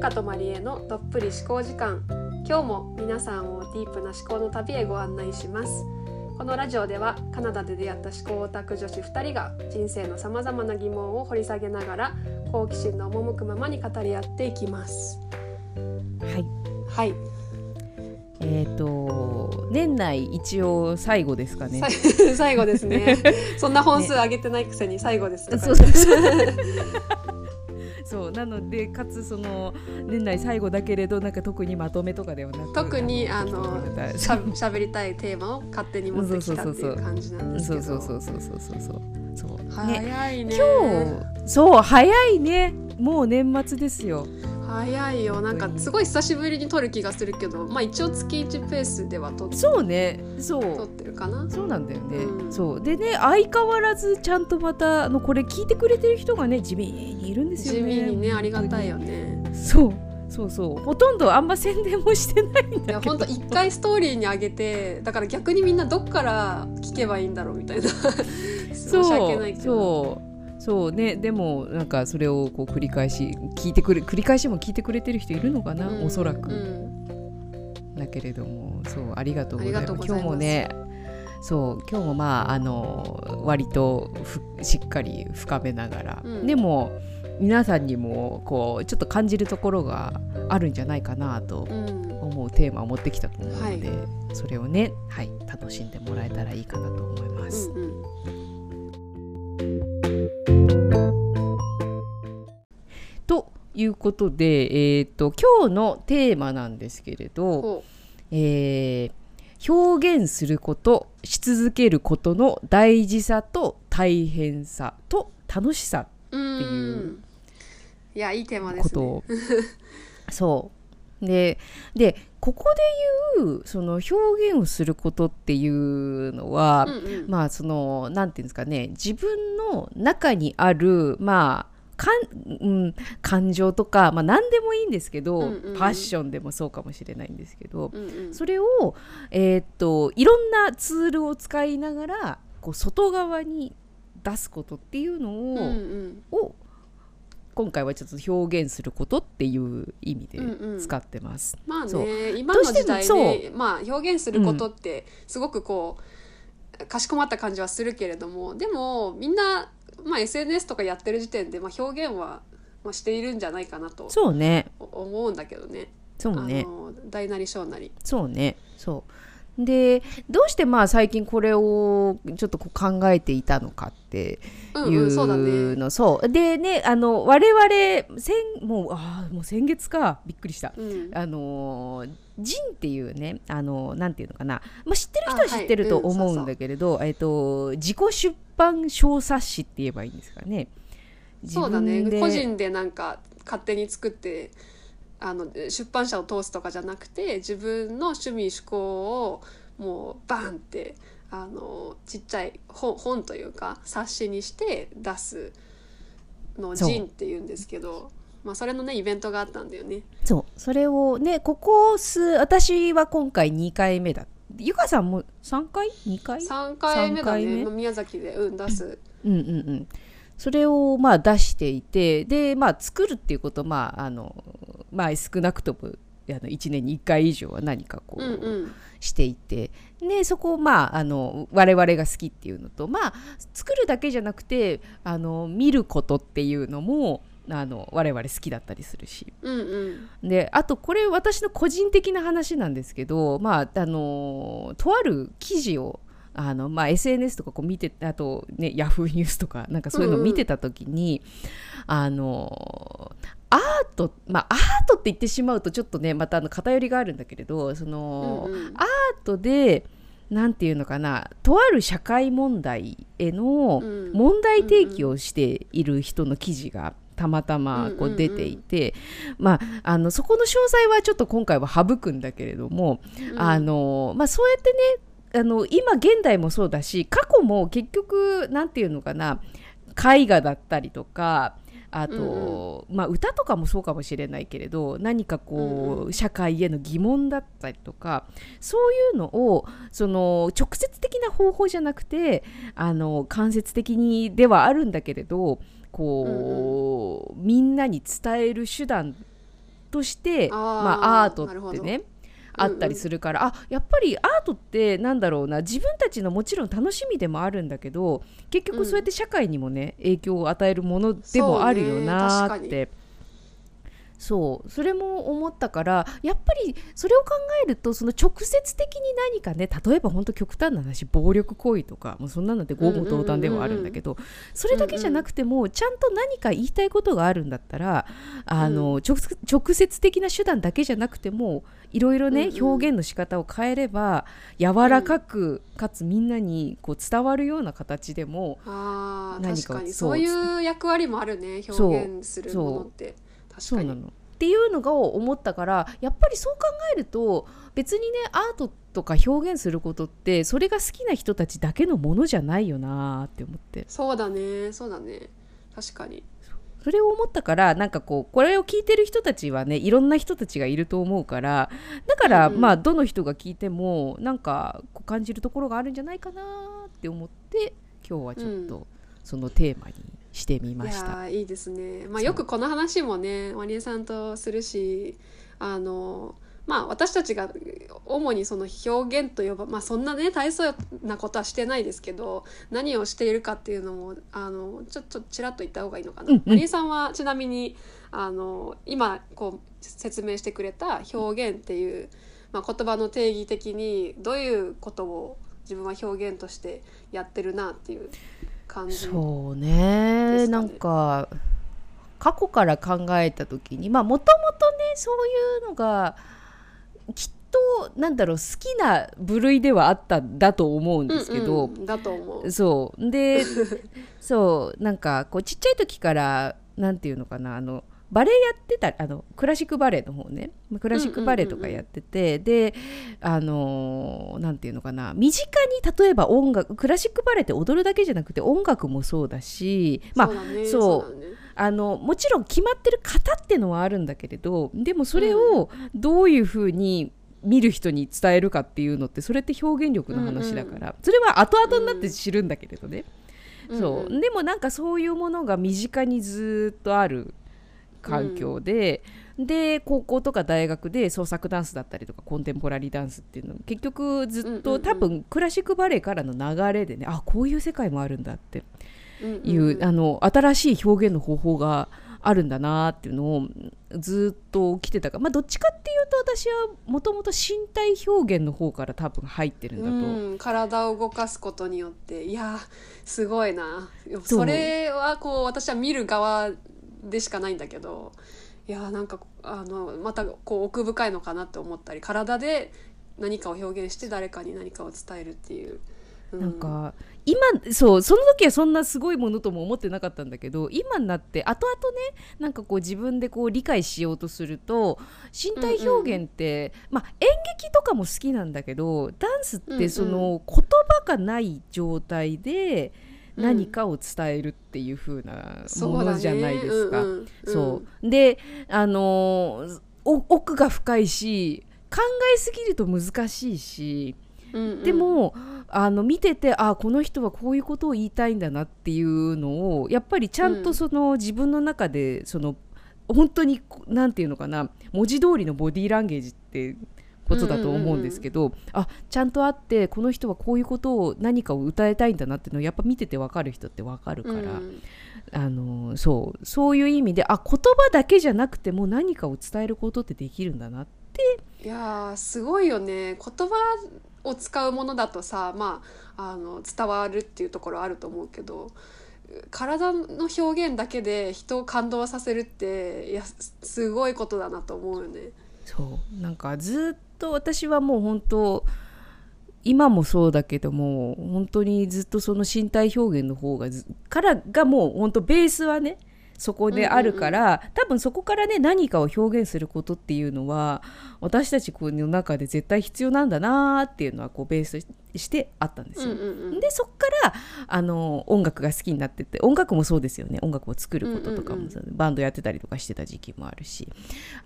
かとまりえのどっぷり思考時間。今日も皆さんをディープな思考の旅へご案内します。このラジオではカナダで出会った思考オタク女子2人が人生のさまざまな疑問を掘り下げながら好奇心の赴くままに語り合っていきます。はい。はい。えっ、と年内一応最後ですかね。さ 最後ですね。そんな本数上げてないくせに最後ですとか。そうそうそう そうなのでかつその年内最後だけれどなんか特にまとめとかではなく特にあのしゃしゃべりたいテーマを勝手に持ってきたっていう感じなんですけど。そうそうそうそうそうそう。そう。ね。早いね。今日そう早いね。もう年末ですよ早いよ。なんかすごい久しぶりに撮る気がするけどまあ一応月1ペースでは撮っそうね。そ撮っうてるかな。そうなんだよね、うん。そう。でね相変わらずちゃんとまたあのこれ聞いてくれてる人がね地味にいるんですよ地ね味にねありがたいよね。そう。そうそう。ほとんどあんま宣伝もしてないんいだけど。やほんと一回ストーリーに上げてだから逆にみんなどっから聞けばいいんだろうみたいな。申し訳ないけど。そうそうね。でもなんかそれをこう繰り返し聞いてくれ繰り返しも聞いてくれてる人いるのかな、うん。おそらく、うん。だけれどもそうありがとうございます。ございます。今日もねそう今日もまああの割とふしっかり深めながら、うん。でも皆さんにもこうちょっと感じるところがあるんじゃないかなとうん。思うテーマを持ってきたと思うので、はい。それをね、はい、楽しんでもらえたらいいかなと思います。うんうんということで、えー、と今日のテーマなんですけれど、えー表現することし続けることの大事さと大変さと楽しさっていういやいいテーマですねことを、そう。ででここで言うその表現をすることっていうのは、うんうん。まあそのなんていうんですかね自分の中にあるまあかんうん、感情とか、まあ、何でもいいんですけど、うんうん。うんパッションでもそうかもしれないんですけど、うんうん。それを、えーっといろんなツールを使いながらこう外側に出すことっていうのを,、うんうん。を今回はちょっと表現することっていう意味でうんうん。使ってます。まあそう。ね今の時代どうねまあ表現することってすごくこう、かしこまった感じはするけれどもでもみんな、まあ、SNS とかやってる時点で、まあ、表現は、まあ、しているんじゃないかなとそうね。思うんだけどね。そうね。大なり小なり。そうね。そうでどうしてまあ最近これをちょっとこう考えていたのかっていうんうん、そうだうね。の。そう。でねあの我々先もうあーもう先月か。びっくりした。うん、あのージンっていうねあのーなんていうのかな、まあ、知ってる人は知ってるとうん思うんだけれど、えっと自己出版小冊子って言えばいいんですかね。そうだね。個人でなんか勝手に作ってあの出版社を通すとかじゃなくて自分の趣味趣向をもうバンってあのちっちゃい本本というか冊子にして出すのをそうジンっていうんですけど、まあ、それのねイベントがあったんだよね。そう。それをねここ数私は今回2回目だ。ゆかさんも3回？2回？3回目だね。目？宮崎で、うん、出す。うんうんうんそれをまあ出していてでまあ作るっていうことまああのまあ少なくともあの1年に1回以上は何かこう、していてでそこをまああの我々が好きっていうのとまあ作るだけじゃなくてあの見ることっていうのもあの我々好きだったりするし。うんうん。であとこれ私の個人的な話なんですけどまああのとある記事をあのまあ、SNS とかこう見てあと、ね、ヤフーニュースとかなんかそういうのを見てた時に、あのアートまあアートって言ってしまうとちょっとねまたあの偏りがあるんだけれどその、うんうん。アートでなんていうのかなとある社会問題へのうん。問題提起をしている人の記事がたまたまこうんうんうん。う出ていて、まあ、あのそこの詳細はちょっと今回は省くんだけれども、うん。あのまあ、そうやってねあの今現代もそうだし過去も結局なんていうのかな絵画だったりとかあと、まあ、歌とかもそうかもしれないけれど何かこう、うんう社会への疑問だったりとかそういうのをその直接的な方法じゃなくてあの間接的にではあるんだけれどこう、みんなに伝える手段としてまあ、アートってねあったりするから、あやっぱりアートってなんだろうな自分たちのもちろん楽しみでもあるんだけど結局そうやって社会にもね、影響を与えるものでもあるよなって。そうそれも思ったからやっぱりそれを考えるとその直接的に何かね例えば本当極端な話暴力行為とかもうそんなのって合も同断ではあるんだけどそれだけじゃなくてもちゃんと何か言いたいことがあるんだったらあの、直直接的な手段だけじゃなくてもいろいろね、うんうん。表現の仕方を変えれば柔らかく、かつみんなにこう伝わるような形でも何かそう。いう役割もあるね表現するものって。確かに。そうなの。っていうのが思ったからやっぱりそう考えると別にねアートとか表現することってそれが好きな人たちだけのものじゃないよなーって思って。そうだねそうだね。確かにそれを思ったからなんかこうこれを聞いてる人たちはねいろんな人たちがいると思うからだから、うんうん。まあどの人が聞いてもなんかこう感じるところがあるんじゃないかなって思って今日はちょっうとそのテーマにしてみまいした。やーいいですね、まあ、よくこの話もねワニエさんとするしあのまあ私たちが主にその表現と呼ばまあそんなね大層なことはしてないですけど何をしているかっていうのもあのちょっとちらっと言った方がいいのかな。うんうんさんはちなみにあの今こう説明してくれた表現っていう、まあ、言葉の定義的にどういうことを自分は表現としてやってるなっていう感じ。そうねなんか過去から考えた時にまあもともとねそういうのがきっとなんだろう好きな部類ではあったんだと思うんですけど、うんうんだと思う。そう。で そうなんかこうちっちゃい時からなんていうのかなあのバレエやってたあのクラシックバレエの方ね。クラシックバレエとかやってて、であのなんていうのかな身近に例えば音楽クラシックバレエって踊るだけじゃなくて音楽もそうだしまあそうそうあのもちろん決まってる型ってのはあるんだけれどでもそれをどういうふうに見る人に伝えるかっていうのってそれって表現力の話だから、それは後々になって知るんだけれどね、そう。うんうん。でもなんかそういうものが身近にずっとある環境で、で高校とか大学で創作ダンスだったりとかコンテンポラリーダンスっていうのも結局ずっと、うんうんうん。多分クラシックバレエからの流れでねあこういう世界もあるんだってうんうんいう、うんあの新しい表現の方法があるんだなっていうのをずっと来てたか。ら、まあ、どっちかっていうと私はもともと身体表現の方から多分入ってるんだと。うん、体を動かすことによって。いやーすごいな。それはこう私は見る側でしかないんだけど。いやーなんかあのまたこう奥深いのかなって思ったり体で何かを表現して誰かに何かを伝えるっていう。うなんか今そうその時はそんなすごいものとも思ってなかったんだけど今になって後々ねなんかこう自分でこう理解しようとすると身体表現って、まあ、演劇とかも好きなんだけどダンスっうんうん。てその言葉がない状態で何かを伝えるっていう風なものじゃないですか。そうであの奥が深いし考えすぎると難しいし。うんうん。でもあの見ててあこの人はこういうことを言いたいんだなっていうのをやっぱりちゃんとその、自分の中でその本当にこなんていうのかな文字通りのボディーランゲージってことだと思うんですけど、あちゃんとあってこの人はこういうことを何かを歌いたいんだなっていうのをやっぱ見てて分かる人って分かるから、うん。あのそうそういう意味であ言葉だけじゃなくても何かを伝えることってできるんだなって。いやーすごいよね。言葉を使うものだとさまああの伝わるっていうところあると思うけど体の表現だけで人を感動させるっていやすごいことだなと思うよね。そうなんかずっと私はもう本当今もそうだけども本当にずっとその身体表現の方がからがもう本当ベースはねそこであるから、多分そこからね何かを表現することっていうのは私たちの中で絶対必要なんだなーっていうのはこうベースしてあったんですよ。うんうんうん。でそっからあの音楽が好きになってって音楽もそうですよね。音楽を作ることとかも、うんうん。バンドやってたりとかしてた時期もあるし。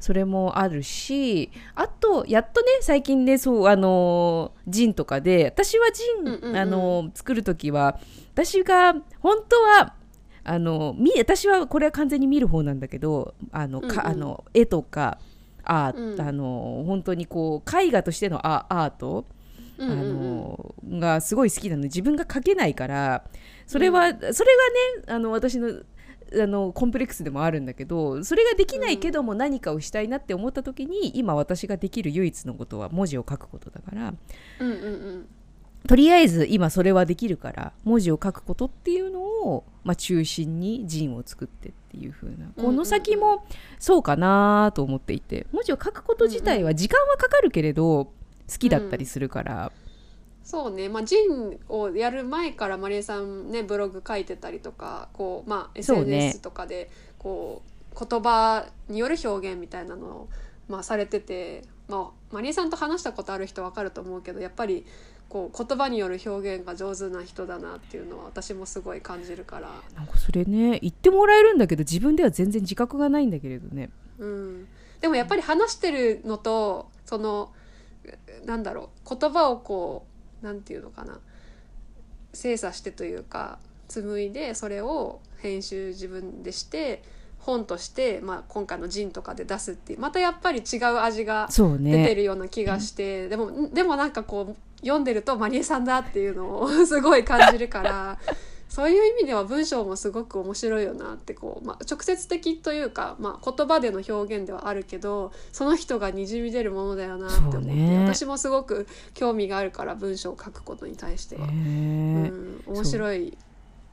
それもあるしあとやっとね最近ねそうあのジンとかで私はジン、うんうんうん。あの作る時は私が本当はあのみ私はこれは完全に見る方なんだけどあの、かうんうん。あの絵とかアー、うん。あの本当にこう絵画としてのアアート、うんうんうん。あのがすごい好きなの。で自分が描けないからそれは、それがねあの私のあのコンプレックスでもあるんだけどそれができないけども何かをしたいなって思った時に今私ができる唯一のことは文字を書くことだからうんうんうんとりあえず今それはできるから文字を書くことっていうのを、まあ、中心にジンを作ってっていう風な。この先もそうかなと思っていて。文字を書くこと自体は時間はかかるけれど好きだったりするから、そうね、まあ、ジンをやる前からマリエさんねブログ書いてたりとかこう、まあ、SNS とかでこう言葉による表現みたいなのを、まあ、されてて、まあ、マリエさんと話したことある人わかると思うけどやっぱりこう言葉による表現が上手な人だなっていうのは私もすごい感じるから、なんかそれね言ってもらえるんだけど自分では全然自覚がないんだけれどね。うん、でもやっぱり話してるのとそのなんだろう言葉をこうなんていうのかな。精査してというか紡いでそれを編集自分でして本として、まあ、今回の「ジン」とかで出すっていうまたやっぱり違う味が出てねるような気がして、でもでもなんかこう読んでるとマリエさんだっていうのをすごい感じるからそういう意味では文章もすごく面白いよなってこう、まあ、直接的というか、まあ、言葉での表現ではあるけどその人がにじみ出るものだよなって思って、ね。私もすごく興味があるから文章を書くことに対しては、へうえん、面白い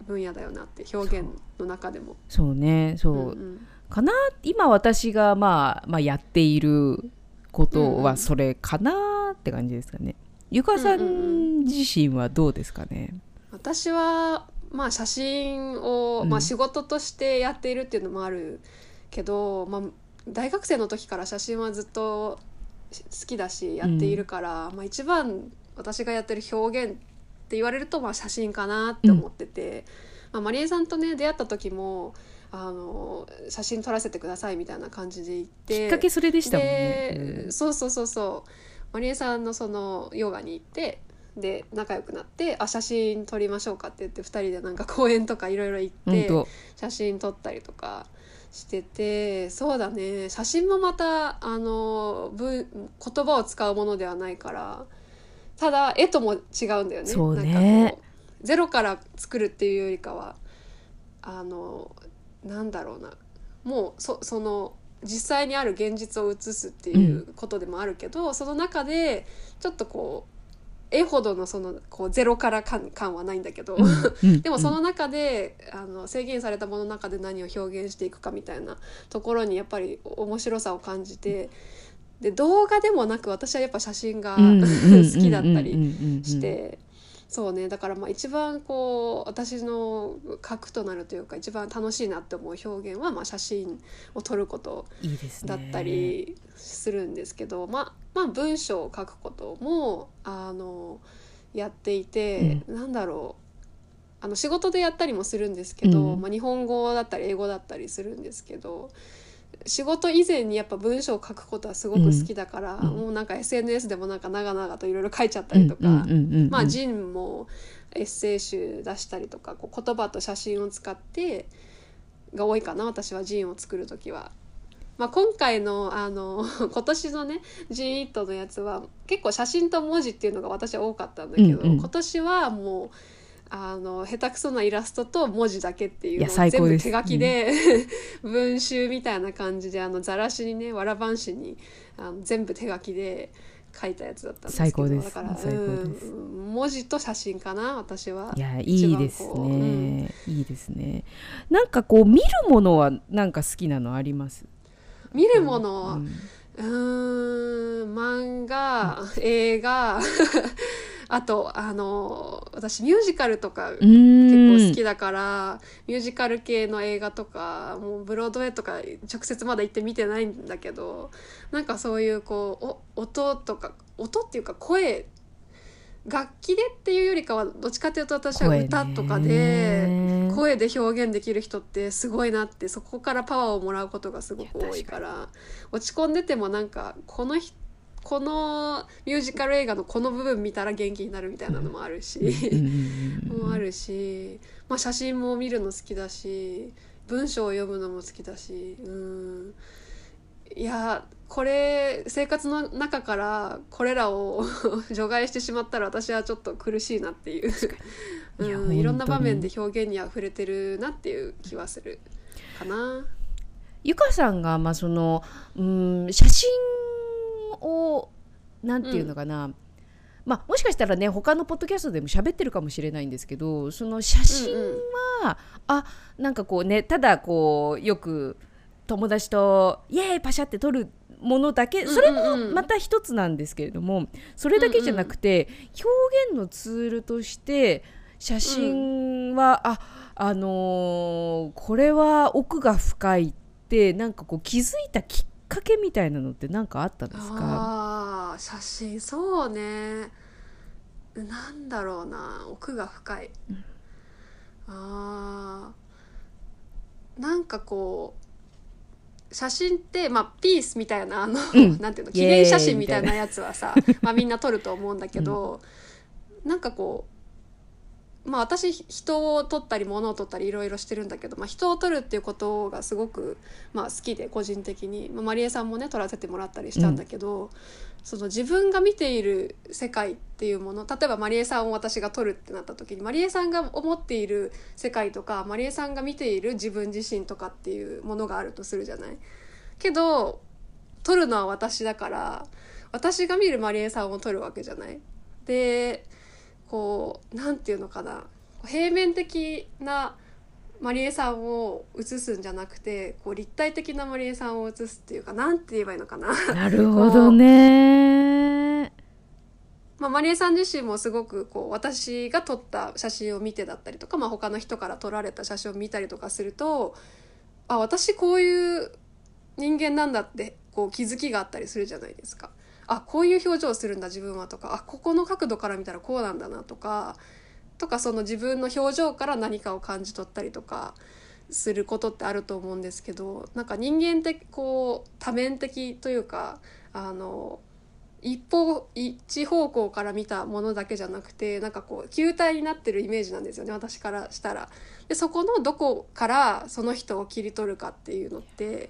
分野だよなって表現の中でも。そうね。そう、うんうん。かな今私が、まあ、まあやっていることうんうん。はそれかなって感じですかね。ゆかさうんうんん。自身はどうですかね？私はまあ写真を、うん。まあ、仕事としてやっているっていうのもあるけど、まあ、大学生の時から写真はずっと好きだしやっているから、まあ、一番私がやってる表現って言われるとまあ写真かなって思ってて、まあ、マリエさんとね出会った時もあの写真撮らせてくださいみたいな感じで言ってきっかけそれでしたもんでね。そうそうそうそうマリエさんのそのヨガに行ってで仲良くなってあ写真撮りましょうかって言って2人でなんか公園とかいろいろ行って写真撮ったりとかしててそうだね。写真もまたあの文言葉を使うものではないからただ絵とも違うんだよね。ね。なんかこうゼロから作るっていうよりかはあのなんだろうな。もうそその実際にある現実を写すっていうことでもあるけど、その中でちょっとこう絵ほどのそのこうゼロから感感はないんだけど、うん。でもその中で、あの制限されたものの中で何を表現していくかみたいなところにやっぱり面白さを感じてで動画でもなく私はやっぱ写真がうん。好きだったりりして。そうね。だからまあ一番こう私の核となるというか一番楽しいなって思う表現はまあ写真を撮ること。だったりするんですけど、まあ、まあ文章を書くこともあのやっていて、なんだろう。あの仕事でやったりもするんですけど、うん。まあ、日本語だったり英語だったりするんですけど仕事以前にやっぱ文章を書くことはすごく好きだから、うんもうなんか SNS でもなんか長々といろいろ書いちゃったりとか。まあ、ジンもエッセイ集出したりとかこう言葉と写真を使ってが多いかな私はジンを作る時は。まあ、今回のあの 今年のね「ジンイット」のやつは結構写真と文字っていうのが私は多かったんだけど、うんうん今年はもうあの下手くそなイラストと文字だけっていういや最高です。全部手書きで、文集みたいな感じであの雑らしにねわらばんしにあの全部手書きで書いたやつだったんですけど最高です。だから最高です。うん文字と写真かな私は。いやいいですこうね、いいですね。なんかこう見るものはなんか好きなのあります？見るもの、うん。うーん漫画映画あとあの私ミュージカルとかう結ん構好きだから、ミュージカル系の映画とかもうブロードウェイとか直接まだ行って見てないんだけどなんかそういうこうお音とか音っていうか声楽器でっていうよりかはどっちかというと私は歌とかで声で表現できる人ってすごいなってそこからパワーをもらうことがすごく多いから落ち込んでてもなんかこの人このミュージカル映画のこの部分見たら元気になるみたいなのもあるし。もあるし、まあ、写真も見るの好きだし文章を読むのも好きだしうんいやこれ生活の中からこれらを 除外してしまったら私はちょっと苦しいなっていううん、いろんな場面で表現にあふれてるなっていう気はするかな。ゆかさんがまあそのうん写真をなんていうのかな、まあもしかしたらね他のポッドキャストでも喋ってるかもしれないんですけどその写真うんうん。は、あなんかこうねただこうよく友達とイエーイパシャって撮るものだけそれもうんうん。うんまた一つなんですけれどもそれだけじゃなくて表現のツールとして写真は、ああのーこれは奥が深いってなんかこう気づいたきっかけみたいなのって何かあったんですか？あー写真。そうね。なんだろうな。奥が深い、あー。なんかこう写真って、まあ、ピースみたいなあの、うん。なんていうの？記念写真みたいなやつはさまあみんな撮ると思うんだけど、なんかこうまあ私人を撮ったり物を撮ったりいろいろしてるんだけど、まあ、人を撮るっていうことがすごく、まあ、好きで個人的に、まあ、マリエさんもね撮らせてもらったりしたんだけど、その自分が見ている世界っていうもの例えばマリエさんを私が撮るってなった時にマリエさんが思っている世界とかマリエさんが見ている自分自身とかっていうものがあるとするじゃない？けど撮るのは私だから私が見るマリエさんを撮るわけじゃない？でこうなんていうのかな平面的なマリエさんを写すんじゃなくてこう立体的なマリエさんを写すっていうかなんて言えばいいのかな。なるほどね まあ、マリエさん自身もすごくこう私が撮った写真を見てだったりとか、まあ、他の人から撮られた写真を見たりとかするとあ私こういう人間なんだってこう気づきがあったりするじゃないですか。あこういう表情をするんだ自分はとかあここの角度から見たらこうなんだなとかとかその自分の表情から何かを感じ取ったりとかすることってあると思うんですけどなんか人間ってこう多面的というかあの一方一方向から見たものだけじゃなくてなんかこう球体になってるイメージなんですよね私からしたら。でそこのどこからその人を切り取るかっていうのって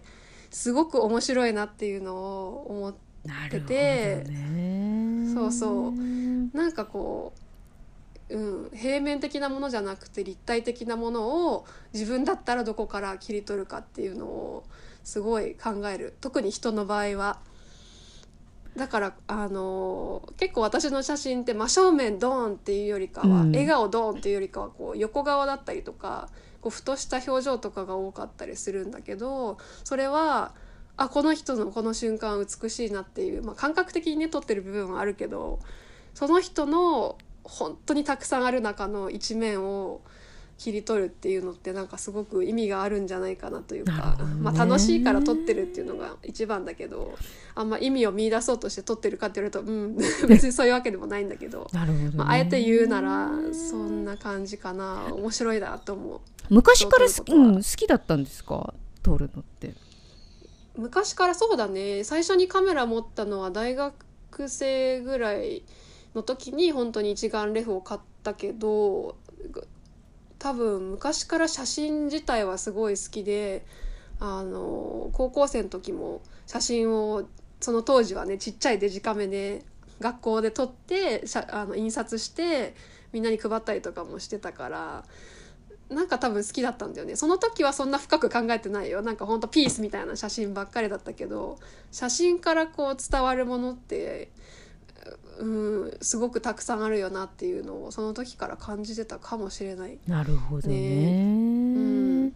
すごく面白いなっていうのを思ってなるほどてね。そうそう。なんかこう、うん、平面的なものじゃなくて立体的なものを自分だったらどこから切り取るかっていうのをすごい考える。特に人の場合は。だからあの結構私の写真って真正面ドーンっていうよりかは、うん。笑顔ドーンっていうよりかはこう横顔だったりとかこうふとした表情とかが多かったりするんだけどそれはあこの人のこの瞬間美しいなっていう、まあ、感覚的にね撮ってる部分はあるけどその人の本当にたくさんある中の一面を切り取るっていうのってなんかすごく意味があるんじゃないかなというか、ね。まあ、楽しいから撮ってるっていうのが一番だけどあんま意味を見出そうとして撮ってるかって言われるとうん 別にそういうわけでもないんだけど。なるほど、ね。まあ、あえて言うならそんな感じかな。面白いなと思う。昔からす、そうということは。うん、好きだったんですか？撮るのって昔からそうだね。最初にカメラ持ったのは大学生ぐらいの時に本当に一眼レフを買ったけど多分昔から写真自体はすごい好きであの高校生の時も写真をその当時はねちっちゃいデジカメで学校で撮ってあの印刷してみんなに配ったりとかもしてたからなんか多分好きだったんだよね。その時はそんな深く考えてないよ。なんかほんとピースみたいな写真ばっかりだったけど写真からこう伝わるものってうんすごくたくさんあるよなっていうのをその時から感じてたかもしれない。なるほどね。うん。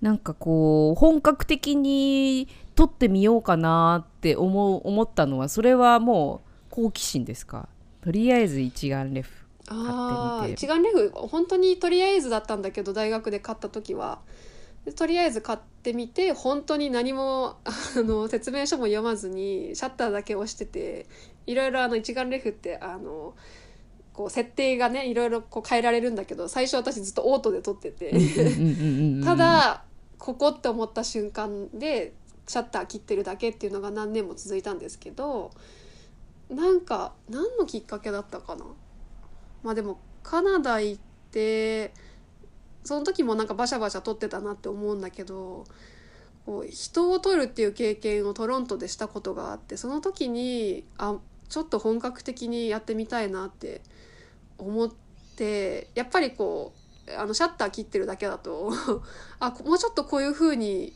なんかこう本格的に撮ってみようかなって思う思ったのはそれはもう好奇心ですか？とりあえず一眼レフ買ってみて。一眼レフ本当にとりあえずだったんだけど大学で買った時は。でとりあえず買ってみて本当に何も あの説明書も読まずにシャッターだけ押してていろいろあの一眼レフってあのこう設定がねいろいろこう変えられるんだけど最初私ずっとオートで撮ってて。ただここって思った瞬間でシャッター切ってるだけっていうのが何年も続いたんですけどなんか何のきっかけだったかな？まあでもカナダ行ってその時もなんかバシャバシャ撮ってたなって思うんだけどこう人を撮るっていう経験をトロントでしたことがあってその時にあちょっと本格的にやってみたいなって思ってやっぱりこうあのシャッター切ってるだけだと あもうちょっとこういう風に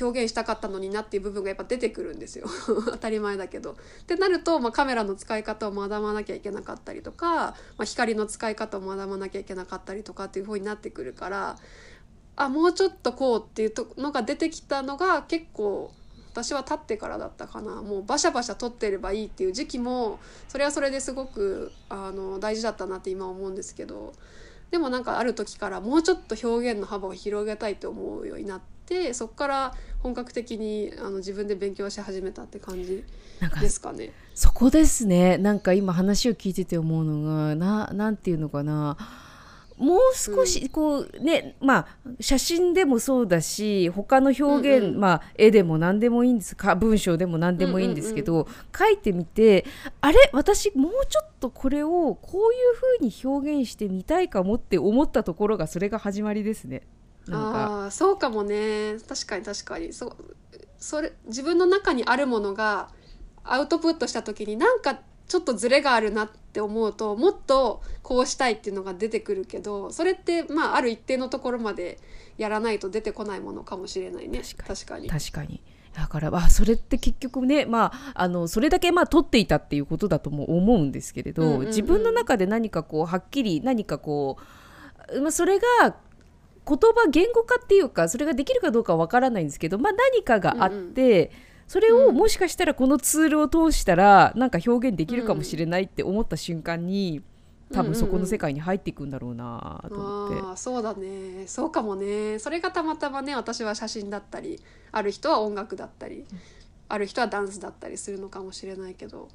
表現したかったのになっていう部分がやっぱ出てくるんですよ。当たり前だけど。ってなると、まあ、カメラの使い方を学ばなきゃいけなかったりとか、まあ、光の使い方を学ばなきゃいけなかったりとかっていう風になってくるからあもうちょっとこうっていうのが出てきたのが結構私は立ってからだったかな。もうバシャバシャ撮ってればいいっていう時期もそれはそれですごくあの大事だったなって今思うんですけど。でもなんかある時からもうちょっと表現の幅を広げたいと思うようになってそこから本格的にあの自分で勉強し始めたって感じですかね。そこですね。なんか今話を聞いてて思うのがななんていうのかな。もう少しこうね、まあ写真でもそうだし他の表現、うんうん、まあ絵でも何でもいいんです。か文章でも何でもいいんですけど、うんうんうん、書いてみてあれ私もうちょっとこれをこういう風に表現してみたいかもって思ったところがそれが始まりですね。ああそうかもね。確かに確かに。そそれ自分の中にあるものがアウトプットした時になんかちょっとズレがあるなって思うともっとこうしたいっていうのが出てくるけどそれってまあある一定のところまでやらないと出てこないものかもしれないね。確かに。確かに。だからあそれって結局ね、まあ、あのそれだけまあ取っていたっていうことだとも思うんですけれど、うんうんうん、自分の中で何かこうはっきり何かこう、まあ、それが言葉言語化っていうかそれができるかどうかわからないんですけど、まあ、何かがあって。うんうん。それをもしかしたらこのツールを通したらなんか表現できるかもしれないって思った瞬間に、多分そこの世界に入っていくんだろうなと思って、うん。うん、あそうだね。そうかもね。それがたまたまね私は写真だったりある人は音楽だったり、ある人はダンスだったりするのかもしれないけど。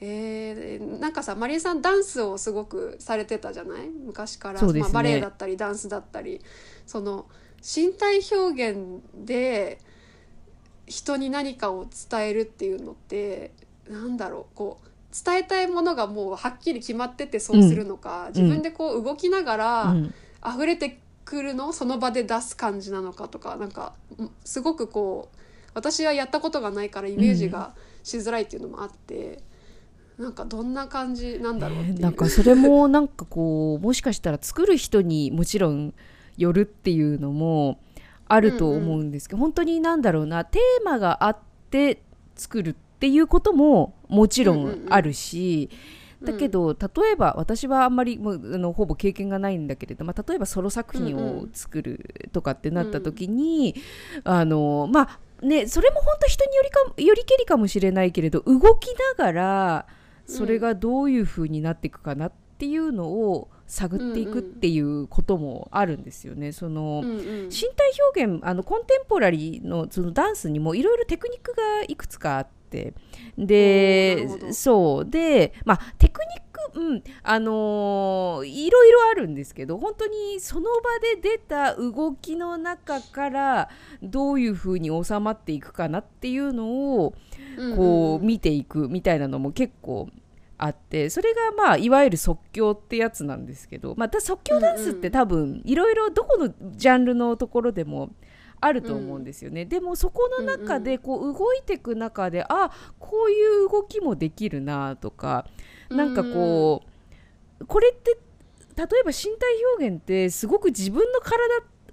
えー、なんかさマリエさんダンスをすごくされてたじゃない？昔から、ね、まあ、バレエだったりダンスだったりその身体表現で人に何かを伝えるっていうのってなんだろう？こう伝えたいものがもうはっきり決まっててそうするのか、うん、自分でこう動きながら、うん、溢れてくるのをその場で出す感じなのかとかなんかすごくこう私はやったことがないからイメージがしづらいっていうのもあって。うん、なんかどんな感じなんだろうっていう、えー、なんかそれもなんかこうもしかしたら作る人にもちろんよるっていうのもあると思うんですけど、うんうん、本当に何だろうなテーマがあって作るっていうことももちろんあるし、だけど例えば私はあんまりもうあのほぼ経験がないんだけれど、まあ、例えばソロ作品を作るとかってなった時に、うんうん、あのまあねそれも本当人によりかよりけりかもしれないけれど動きながらそれがどういう風になっていくかなっていうのを探っていくっていうこともあるんですよね。その、うんうん、身体表現あのコンテンポラリーのそのダンスにもいろいろテクニックがいくつかあって。でそう。でまあテクニック、うん。あのー、いろいろあるんですけど本当にその場で出た動きの中からどういうふうに収まっていくかなっていうのをこう見ていくみたいなのも結構あってそれがまあいわゆる即興ってやつなんですけどまた即興ダンスって多分いろいろどこのジャンルのところでもあると思うんですよね、うん、でもそこの中でこう動いていく中で、あこういう動きもできるなとかなんかこう、これって例えば身体表現ってすごく自分の体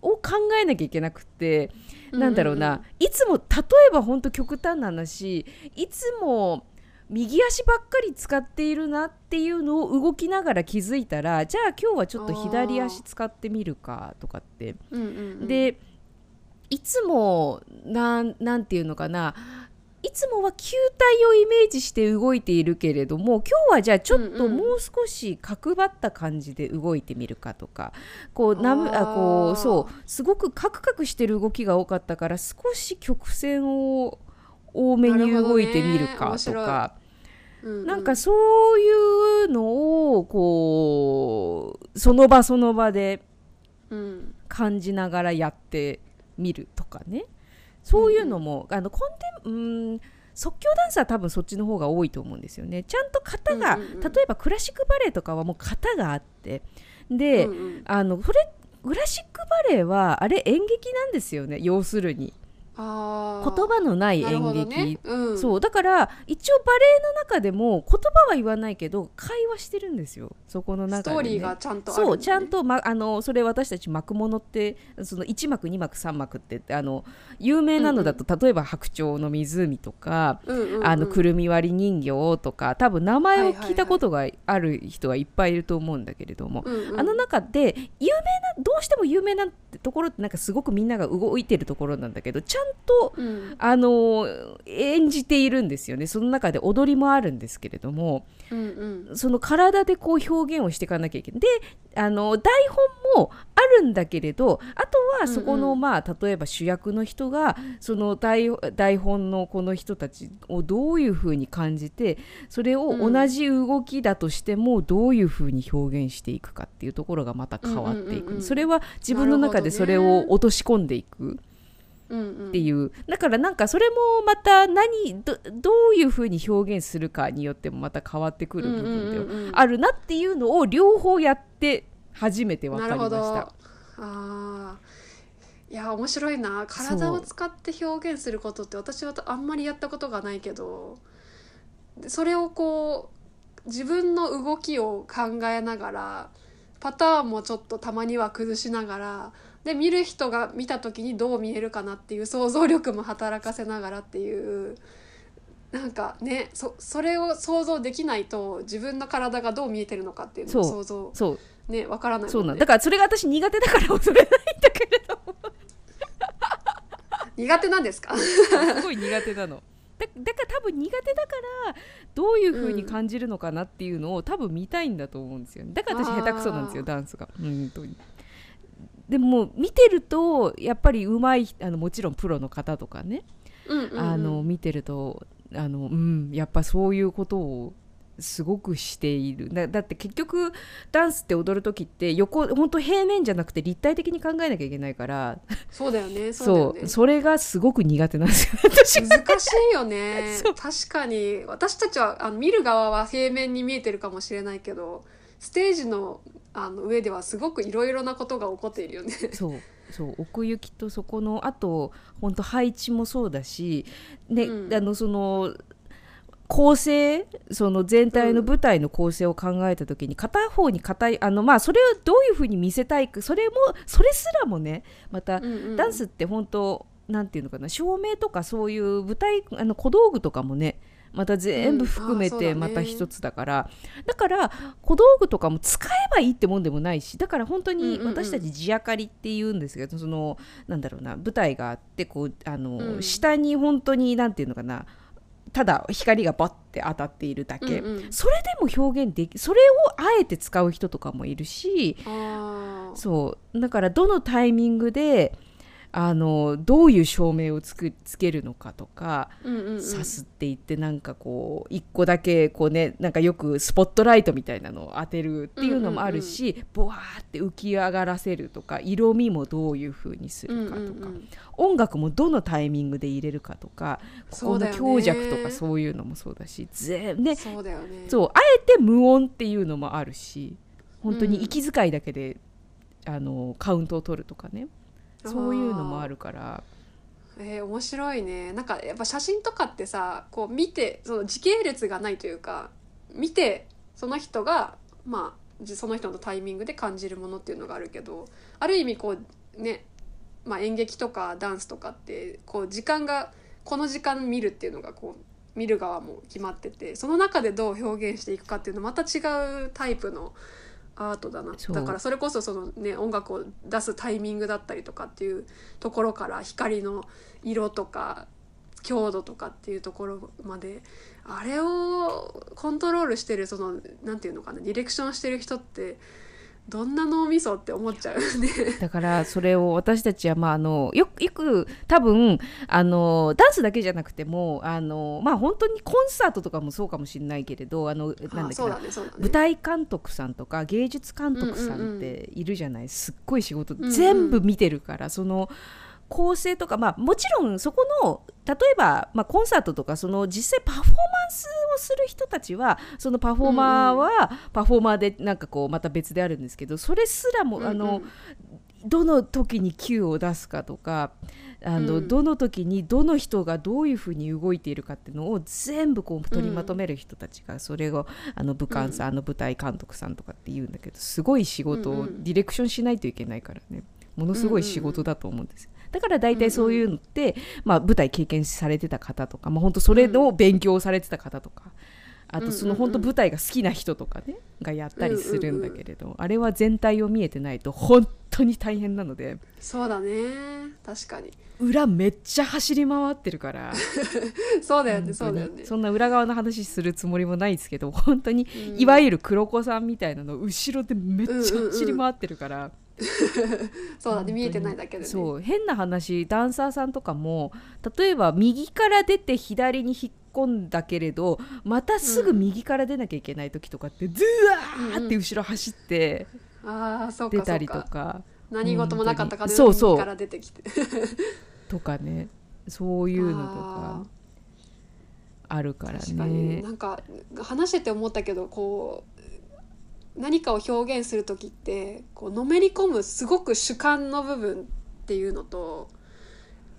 を考えなきゃいけなくて、なんだろうな、いつも例えば本当極端な話いつも右足ばっかり使っているなっていうのを動きながら気づいたらじゃあ今日はちょっと左足使ってみるかとかって、うんうんうん、でいつもなんなんていうのかないつもは球体をイメージして動いているけれども今日はじゃあちょっともう少し角張った感じで動いてみるかとかこうなむあこうそうすごくカクカクしてる動きが多かったから少し曲線を多めに動いてみるかとか。なんかそういうのをこうその場その場で感じながらやってみるとかね。そういうのも、うん、あのコンテンうん即興ダンスは多分そっちの方が多いと思うんですよね。ちゃんと型が、うんうんうん、例えばクラシックバレエとかはもう型があって。で、うんうん、あのそれクラシックバレエはあれ演劇なんですよね。要するに。言葉のない演劇、ね。うん、そう。だから一応バレエの中でも言葉は言わないけど会話してるんですよ。そこの中で、ね、ストーリーがちゃんとね、そう。ちゃんと、ま、あのそれ私たち幕物ってその1幕2幕3幕ってあの有名なのだと、例えば「白鳥の湖」とかうんうんうん。あのくるみ割り人形とか多分名前を聞いたことがある人はいっぱいいると思うんだけれども、うんうん。あの中で有名などうしても有名なところってなんかすごくみんなが動いてるところなんだけどちゃんとうん。あの演じているんですよね。その中で踊りもあるんですけれどもうんうん。その体でこう表現をしていかなきゃいけない。であの台本もあるんだけれどあとはそこの、うんうん。まあ例えば主役の人がその台台本のこの人たちをどういうふうに感じてそれを同じ動きだとしてもどういうふうに表現していくかっていうところがまた変わっていく、それは自分の中でそれを落とし込んでいく。うんうん。っていう。だからなんかそれもまた何どどういうふうに表現するかによってもまた変わってくる部分うんうんうんうん。であるなっていうのを両方やって初めて分かりましなるほどた。あー。いや面白いな。体を使って表現することって私はあんまりやったことがないけど。でそれをこう自分の動きを考えながらパターンもちょっとたまには崩しながらで見る人が見た時にどう見えるかなっていう想像力も働かせながらっていうなんかねそそれを想像できないと自分の体がどう見えてるのかっていうのを想像そう。ねわからないね。そうなんだ。からそれが私苦手だから恐れないんだけれども苦手なんですか？すごい苦手。なの。だだから多分苦手だからどういう風に感じるのかなっていうのを多分見たいんだと思うんですよね。だから私下手くそなんですよダンスが。本当にでも見てるとやっぱり上手いあのもちろんプロの方とかね、うんうんうん。あの見てるとあの、うん、やっぱそういうことをすごくしている。だだって結局ダンスって踊る時って横本当平面じゃなくて立体的に考えなきゃいけないから。そうだよね そうね。それがすごく苦手なんですよ私。難しいよね。確かに。私たちはあの見る側は平面に見えてるかもしれないけどステージのあの上ではすごくいろいろなことが起こっているよね。そうそう奥行きとそこのあと本当配置もそうだし、ねうん。あのその構成その全体の舞台の構成を考えた時に片方に硬いあのまあそれをどういうふうに見せたいかそれもそれすらもねまたうんうん。ダンスって本当なんていうのかな照明とかそういう舞台あの小道具とかもねまた全部含めてまた一つだから、だから小道具とかも使えばいいってもんでもないしだから本当にうんうんうん。私たち地明かりって言うんですけど、そのなんだろうな舞台があってこうあの、うん。下に本当になんていうのかなただ光がバッて当たっているだけ、うんうん。それでも表現できそれをあえて使う人とかもいるし、そう。だからどのタイミングであのどういう照明をつくつけるのかとか、うんうんうん。さすっていってなんかこう一個だけこうねなんかよくスポットライトみたいなのを当てるっていうのもあるし、ボワーって浮き上がらせるとか色味もどういう風にするかとか、うんうんうん。音楽もどのタイミングで入れるかとかここの強弱とかそういうのもそうだし全ね。そうだよね。そうあえて無音っていうのもあるし本当に息遣いだけで、あのカウントを取るとかねそういうのもあるから。えー面白いね。なんかやっぱ写真とかってさこう見てその時系列がないというか見てその人がまあその人のタイミングで感じるものっていうのがあるけどある意味こうね、まあ、演劇とかダンスとかってこう時間がこの時間見るっていうのがこう見る側も決まっててその中でどう表現していくかっていうのまた違うタイプのアートだな。だからそれこそその、ね、音楽を出すタイミングだったりとかっていうところから光の色とか強度とかっていうところまであれをコントロールしてるそのなんていうのかなディレクションしてる人ってどんな脳みそって思っちゃう？ね。だからそれを私たちはまああのよくよく多分あのダンスだけじゃなくてもあのまあ本当にコンサートとかもそうかもしれないけれどあのなんだっけねね。舞台監督さんとか芸術監督さうんうんうん。んっているじゃない、すっごい仕事、んうん。全部見てるからその構成とかまあもちろんそこの例えば、まあ、コンサートとかその実際パフォーマンスをする人たちはそのパフォーマーはパフォーマーでなんかこうまた別であるんですけどそれすらも、あのどの時に Q を出すかとかあの、うん。どの時にどの人がどういうふうに動いているかっていうのを全部こう取りまとめる人たちが、それをあの武漢さん、あの舞台監督さんとかって言うんだけどすごい仕事をディレクションしないといけないからね。ものすごい仕事だと思うんですよ。だから大体そういうのって、まあ、舞台経験されてた方とか、まあ、本当それを勉強されてた方とか、あとその本当舞台が好きな人とかねがやったりするんだけれど、あれは全体を見えてないと本当に大変なので。そうだね。確かに。裏めっちゃ走り回ってるから。そうだよねそうだよね。そんな裏側の話するつもりもないですけど本当にうん。いわゆる黒子さんみたいなの後ろでめっちゃ走り回ってるから。そうだね見えてないだけでね。そう変な話ダンサーさんとかも例えば右から出て左に引っ込んだけれどまたすぐ右から出なきゃいけない時とかって、ズワーって後ろ走って出たりそうかとか。何事もなかったかのそうそう。右から出てきて。とかね。そういうのとあかあるからね。なんか話してて思ったけどこう何かを表現する時ってこうのめり込むすごく主観の部分っていうのと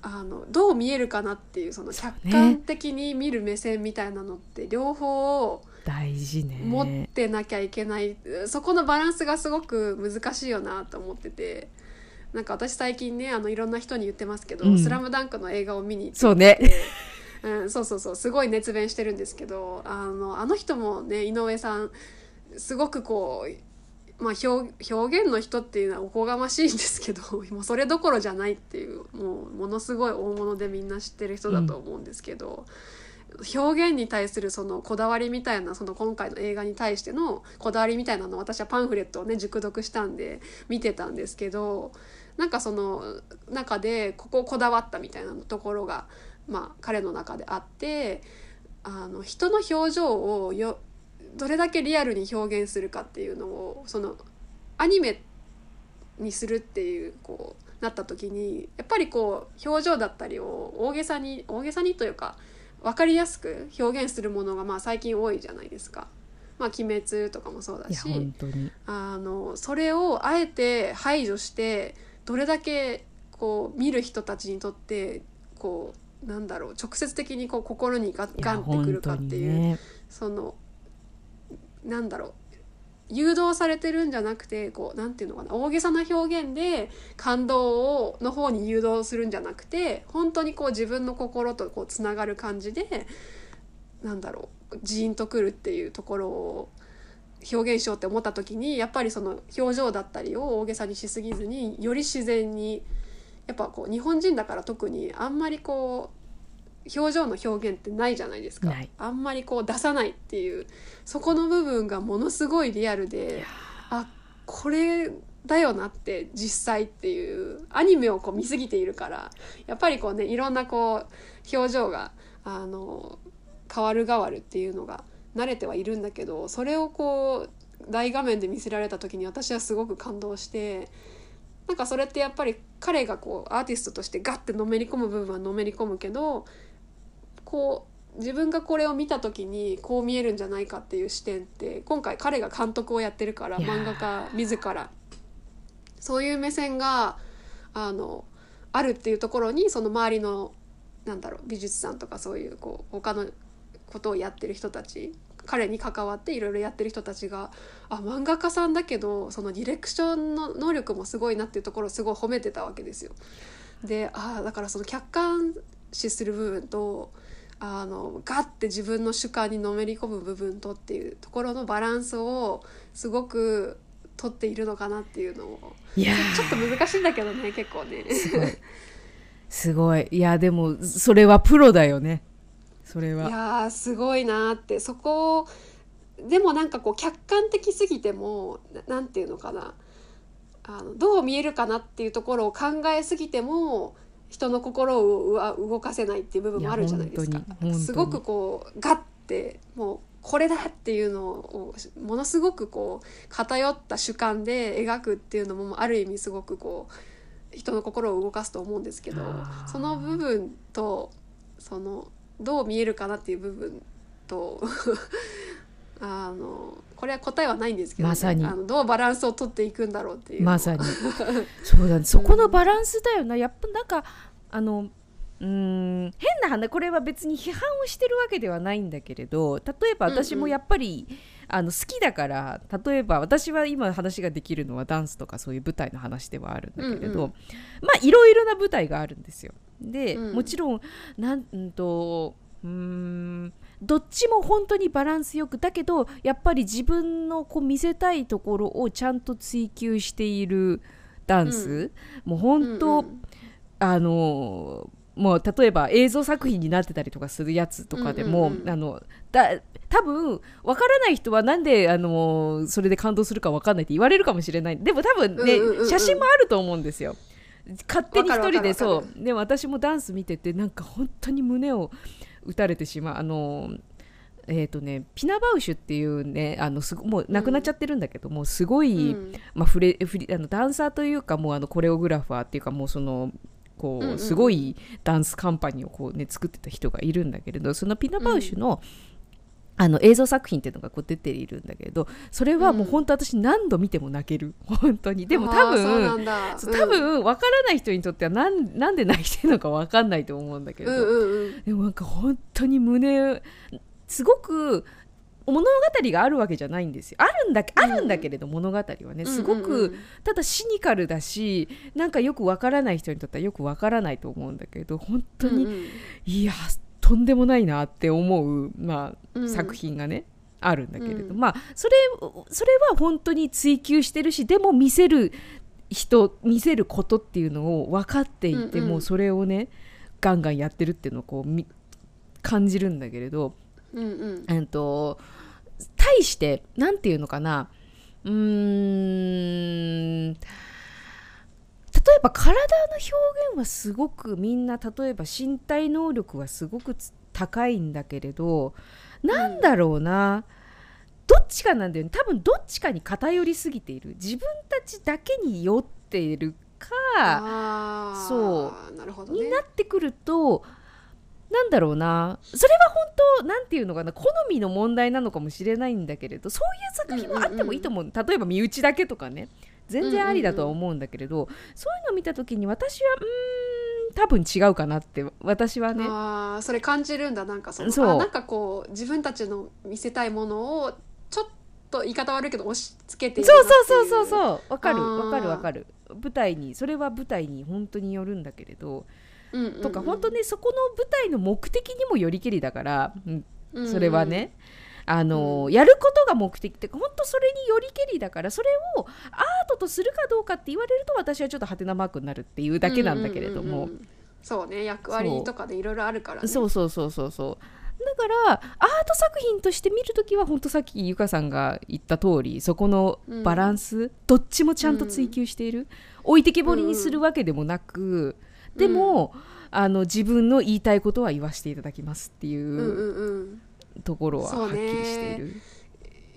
あのどう見えるかなっていうその客観的に見る目線みたいなのって両方大事ね持ってなきゃいけない、そこのバランスがすごく難しいよなと思ってて。なんか私最近ねあのいろんな人に言ってますけど「うん。スラムダンクの映画を見に行って。そうね。うん、そうそうそう。すごい熱弁してるんですけどあのあの人もね井上さんすごくこう、まあ、表表現の人っていうのはおこがましいんですけど もうそれどころじゃないっていうもうものすごい大物でみんな知ってる人だと思うんですけど。表現に対するそのこだわりみたいなその今回の映画に対してのこだわりみたいなの私はパンフレットをね熟読したんで見てたんですけどなんかその中でこここだわったみたいなところがまあ、彼の中であってあの人の表情をよどれだけリアルに表現するかっていうのをそのアニメにするっていうこうなった時にやっぱりこう表情だったりを大げさに大げさにというか分かりやすく表現するものがまあ最近多いじゃないですか。まあ、鬼滅とかもそうだしあのそれをあえて排除してどれだけこう見る人たちにとってこうなんだろう直接的にこう心にガガンってくるかっていう、ねそのなんだろう誘導されてるんじゃなくてこうなんていうのかな大げさな表現で感動をの方に誘導するんじゃなくて本当にこう自分の心とこうつながる感じでなんだろうジーンとくるっていうところを表現しようって思った時にやっぱりその表情だったりを大げさにしすぎずにより自然にやっぱこう日本人だから特にあんまりこう表情の表現ってないじゃないですか。あんまりこう出さないっていうそこの部分がものすごいリアルであこれだよなって実際っていうアニメをこう見すぎているからやっぱりこうねいろんなこう表情があの変わる変わるっていうのが慣れてはいるんだけどそれをこう大画面で見せられた時に私はすごく感動してなんかそれってやっぱり彼がこうアーティストとしてガッてのめり込む部分はのめり込むけどこう自分がこれを見た時にこう見えるんじゃないかっていう視点って今回彼が監督をやってるから漫画家自らそういう目線があのあるっていうところにその周りのなんだろう美術さんとかそういうこう他のことをやってる人たち彼に関わっていろいろやってる人たちがあ漫画家さんだけどそのディレクションの能力もすごいなっていうところをすごい褒めてたわけですよ。でああだからその客観視する部分とあのガッて自分の主観にのめり込む部分とっていうところのバランスをすごく取っているのかなっていうのを。いやちょっと難しいんだけどね結構ね。ーすごい。すごいいやでもそれはプロだよね。それいはやーすごいなーって。そこでもなんかこう客観的すぎてもななんていうのかな。あのどう見えるかなっていうところを考えすぎても人の心を動かせないっていう部分もあるじゃないですか。すごくこうガッてもうこれだっていうのをものすごくこう偏った主観で描くっていうのもある意味すごくこう人の心を動かすと思うんですけどその部分とそのどう見えるかなっていう部分とあのこれは答えはないんですけど、ね、まさに。あのどうバランスを取っていくんだろうっていうまさに。そうだね。そこのバランスだよな。やっぱなんかあのうーん変な話これは別に批判をしてるわけではないんだけれど例えば私もやっぱり、あの好きだから例えば私は今話ができるのはダンスとかそういう舞台の話ではあるんだけれど、うんうん。まあいろいろな舞台があるんですよ。で、うん。もちろんなんんとうーんどっちも本当にバランスよくだけどやっぱり自分のこう見せたいところをちゃんと追求しているダンス、もう本当、うんうん。あのもう例えば映像作品になってたりとかするやつとかでも、うんうんうん。あのだ多分わからない人はなんであのそれで感動するかわかんないって言われるかもしれない。でも多分ね、うんうんうんうん。写真もあると思うんですよ。勝手に一人でそう。でも私もダンス見ててなんか本当に胸を打たれてしまうあのえーとね、ピナバウシュっていうねあのすごもう亡くなっちゃってるんだけど、もうすごい、うん。まあ、フレフリあのダンサーというかもうあのコレオグラファーっていうかもうそのこうんうんううん。すごいダンスカンパニーをこう、ね、作ってた人がいるんだけれどそのピナバウシュの,、あの映像作品っていうのがこう出ているんだけれどそれはもう本当私何度見ても泣ける。本当に。でも多あーそうん多分分からない人にとってはなんなんで泣いてるのか分かんないと思うんだけれど、うんうんうん。でもなんか本当に胸すごく物語があるわけじゃないんですよ。あるんだあるんだけれど、物語はね。すごく、うんうん。うんただシニカルだしなんかよくわからない人にとってはよくわからないと思うんだけど本当に、うんうん。いやとんでもないなって思う、まあうん。作品がねあるんだけれど、うん。まあそれそれは本当に追求してるしでも見せる人見せることっていうのを分かっていて、うんうん。もうそれをねガンガンやってるっていうのをこうみ感じるんだけれど、うんうん。と対してなんていうのかなうーん例えば体の表現はすごくみんな例えば身体能力はすごくつ高いんだけれどなんだろうな、どっちかなんだよね。多分どっちかに偏りすぎている。自分たちだけに酔っているかそう。なるほどね。になってくるとなんだろうなそれは本当なんていうのかな好みの問題なのかもしれないんだけれどそういう作品はあってもいいと思う,、例えば身内だけとかね全然ありだとは思うんだけれど、そういうのを見た時に私はうーん多分違うかなって私はね。あーそれ感じるんだなんかそのそう。あなんかこう自分たちの見せたいものをちょっと言い方悪いけど押し付けているそうそうそうそうそう。わかるわかるわかる。舞台にそれは舞台に本当によるんだけれど、うんうんうん。とか本当ねそこの舞台の目的にもよりけりだから、うんうんうん。それはね、あのうん。やることが目的って本当それによりけりだからそれをアートとするかどうかって言われると私はちょっとハテナマークになるっていうだけなんだけれども、うんうんうん。うんそうね役割とかでいろいろあるからね。そうそうそうそう。そうだからアート作品として見るときは本当さっきゆかさんが言った通りそこのバランス、どっちもちゃんと追求している、置いてけぼりにするわけでもなく、でも、あの自分の言いたいことは言わせていただきますっていううんうんうんところははっきりしている。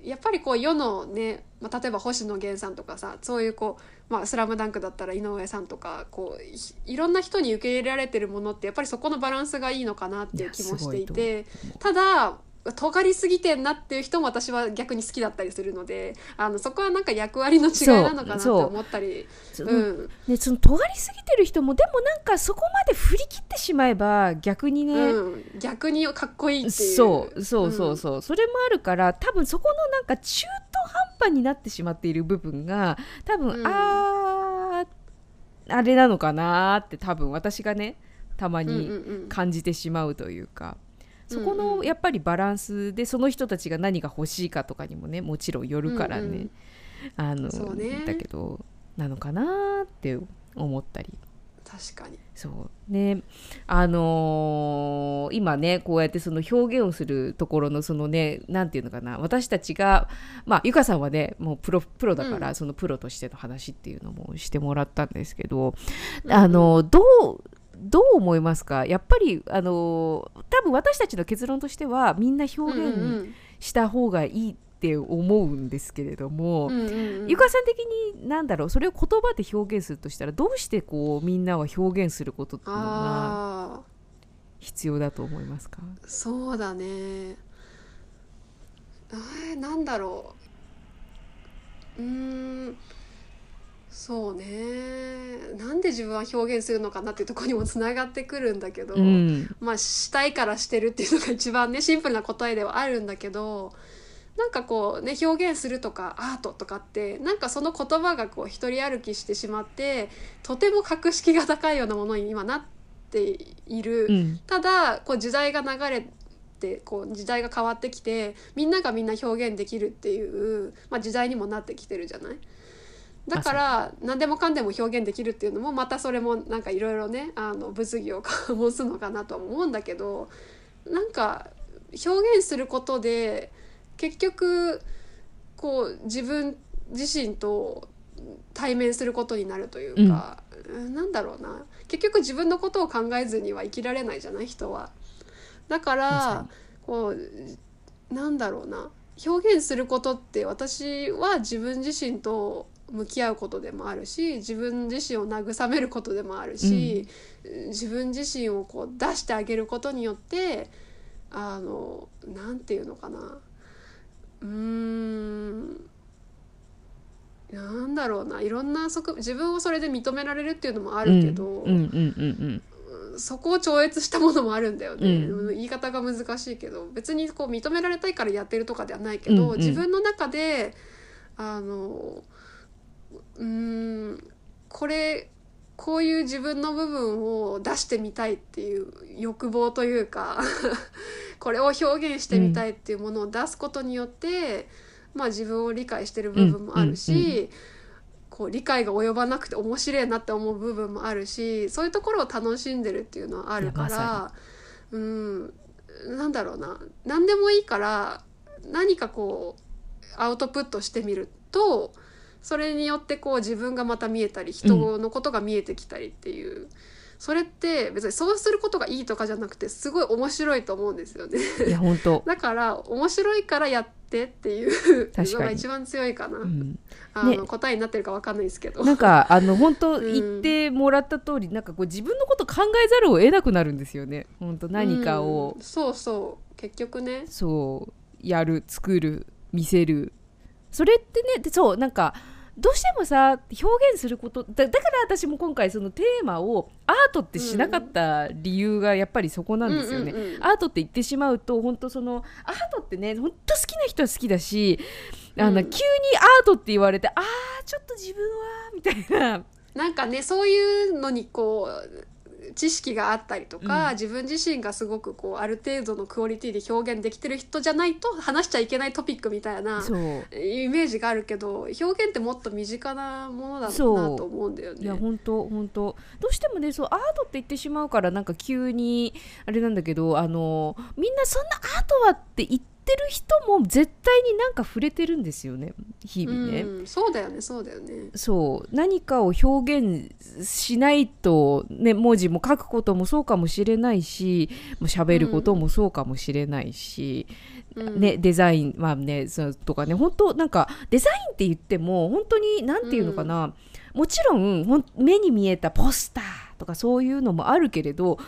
やっぱりこう世のね、まあ、例えば星野源さんとかさそういうこう「まあ、スラムダンクだったら井上さんとかこういいろんな人に受け入れられてるものってやっぱりそこのバランスがいいのかなっていう気もしていてただ尖りすぎてんなっていう人も私は逆に好きだったりするのであのそこはなんか役割の違いなのかなってそう思ったり。そう。うん。ね、その尖りすぎてる人もでもなんかそこまで振り切ってしまえば逆にね、うん、逆にかっこいいっていう。そうそうそうそう、それもあるから多分そこのなんか中途半端になってしまっている部分が多分、うん。あーあれなのかなって多分私がねたまうんうんにうん。感じてしまうというか、そこうんうんのやっぱりバランスでその人たちが何が欲しいかとかにもねもちろんよるからね、うんうんあのね。だけどなのかなって思ったり。確かに。そう。ね。あのー今ねこうやってその表現をするところのそのねなんていうのかな。私たちがまあゆかさんはねもうプロプロだから、うん。そのプロとしての話っていうのもしてもらったんですけど、うんあのどうどう思いますか？やっぱりあの多分私たちの結論としてはみんな表現んした方がいいって思うんですけれども、うんうんうん。ゆかさん的に何だろう？それを言葉で表現するとしたらどうしてこうみんなは表現することっていうのが必要だと思いますか？そうだね。えーなんだろう。うーんそうね。なんで自分は表現するのかなっていうところにもつながってくるんだけど、うん。まあしたいからしてるっていうのが一番ねシンプルな答えではあるんだけどなんかこうね表現するとかアートとかってなんかその言葉がこう一人歩きしてしまってとても格式が高いようなものに今なっている。うん。ただこう時代が流れてこう時代が変わってきてみんながみんな表現できるっていう、まあ、時代にもなってきてるじゃない？だから何でもかんでも表現できるっていうのもまたそれもなんかいろいろねあの物議を醸すのかなとは思うんだけどなんか表現することで結局こう自分自身と対面することになるというか、なんだろうな。結局自分のことを考えずには生きられないじゃない人は。だか確らこうなんだろうな。表現することって私は自分自身と向き合うことでもあるし自分自身を慰めることでもあるし、自分自身をこう出してあげることによってあのなんていうのかな。うーんなんだろうな。いろんな側自分をそれで認められるっていうのもあるけど、うん。うん。うん。うん。そこを超越したものもあるんだよね、うん。言い方が難しいけど別にこう認められたいからやってるとかではないけど、うん。うん。自分の中であのうーんこれこういう自分の部分を出してみたいっていう欲望というか これを表現してみたいっていうものを出すことによって、まあ自分を理解してる部分もあるし、うんうんこう理解が及ばなくて面白いなって思う部分もあるしそういうところを楽しんでるっていうのはあるから、うんなんだろうな。何でもいいから何かこうアウトプットしてみるとそれによってこう自分がまた見えたり人のことが見えてきたりっていう、それって別にそうすることがいいとかじゃなくてすごい面白いと思うんですよね。いや本当、だから面白いからやってっていうのが一番強いかな。うん、あのね。答えになってるかわかんないですけど。なんかあの本当うん。言ってもらった通り、なんかこう自分のこと考えざるを得なくなるんですよね。本当何かを。うん。そうそう。結局ね。そう。やる作る見せる。それってねでそうなんかどうしてもさ表現することだだから私も今回そのテーマをアートってしなかった理由がやっぱりそこなんですよね。アートって言ってしまうと本当そのアートってね本当好きな人は好きだしあの、うん。急にアートって言われてあーちょっと自分はみたいな。なんかねそういうのにこう知識があったりとか、うん。自分自身がすごくこうある程度のクオリティで表現できてる人じゃないと話しちゃいけないトピックみたいなイメージがあるけど表現ってもっと身近なものだなと思うんだよね。いや本当本当。どうしてもねそうアートって言ってしまうからなんか急にあれなんだけどあのみんなそんなアートはって言ってる人も絶対になんか触れてるんですよね日々ね。うん、そうだよねそうだよね。そう何かを表現しないと、ね、文字も書くこともそうかもしれないしもう喋ることもそうかもしれないし、うんね、デザイン、まあね、とかね本当なんかデザインって言っても本当に何て言うのかな、もちろん目に見えたポスターとかそういうのもあるけれど、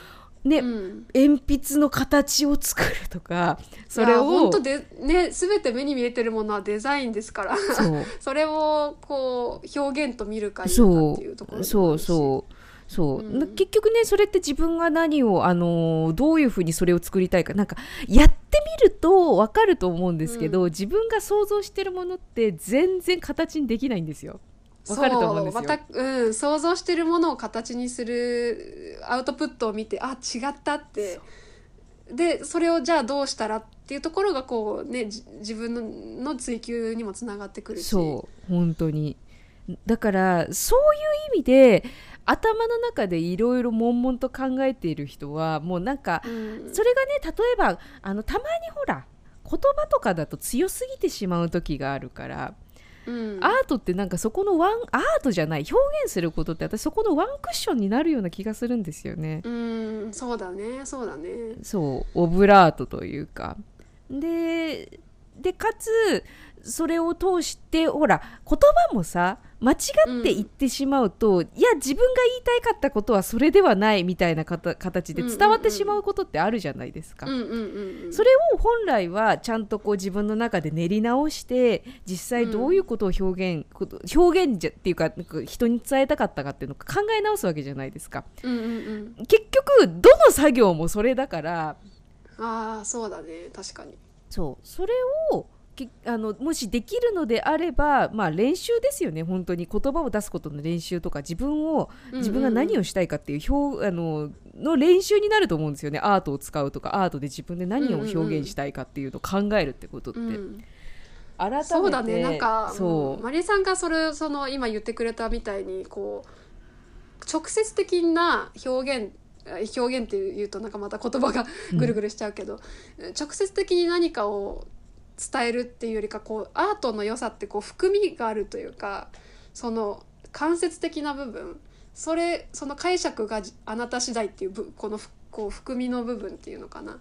ねうん。鉛筆の形を作るとかそれを本当でね全て目に見えてるものはデザインですから それをこう表現と見るか否かっていうところそう。うそう。そう、うん。な結局ねそれって自分が何を、あのーどういうふうにそれを作りたいか。なんかやってみると分かると思うんですけど、うん。自分が想像してるものって全然形にできないんですよ。わかると思うんですよ。また、うん、想像してるものを形にするアウトプットを見てあ違ったって。でそれをじゃあどうしたらっていうところがこうねじ自分のの追求にもつながってくるし。そう本当に。だからそういう意味で頭の中でいろいろ悶々と考えている人はもうなんかうん。それがね例えばあのたまにほら言葉とかだと強すぎてしまう時があるから、うん。アートってなんかそこのワンアートじゃない表現することって私そこのワンクッションになるような気がするんですよね。うんそうだねそうだね。そうオブラートというか。ででかつそれを通してほら言葉もさ間違って言ってしまうと、うん、いや自分が言いたいかったことはそれではないみたいな形で伝わってしまうことってあるじゃないですか。それを本来はちゃんとこう自分の中で練り直して実際どういうことを表現、うん、表現じゃっていうか人に伝えたかったかっていうのを考え直すわけじゃないですか。結局どの作業もそれだから。あそうだね。確かに。そう。それをあのもしできるのであれば、まあ、練習ですよね。本当に。言葉を出すことの練習とか自分を自分が何をしたいかっていう表、あのの練習になると思うんですよね。アートを使うとかアートで自分で何を表現したいかっていうのを考えるってことって。うん改めてそうだね。なんかそう。マリさんがそれその今言ってくれたみたいにこう直接的な表現表現っていうとなんかまた言葉が ぐるぐるしちゃうけど、うん、直接的に何かを伝えるっていうよりかこうアートの良さってこう含みがあるというかその間接的な部分それその解釈があなた次第っていうこのこう含みの部分っていうのかな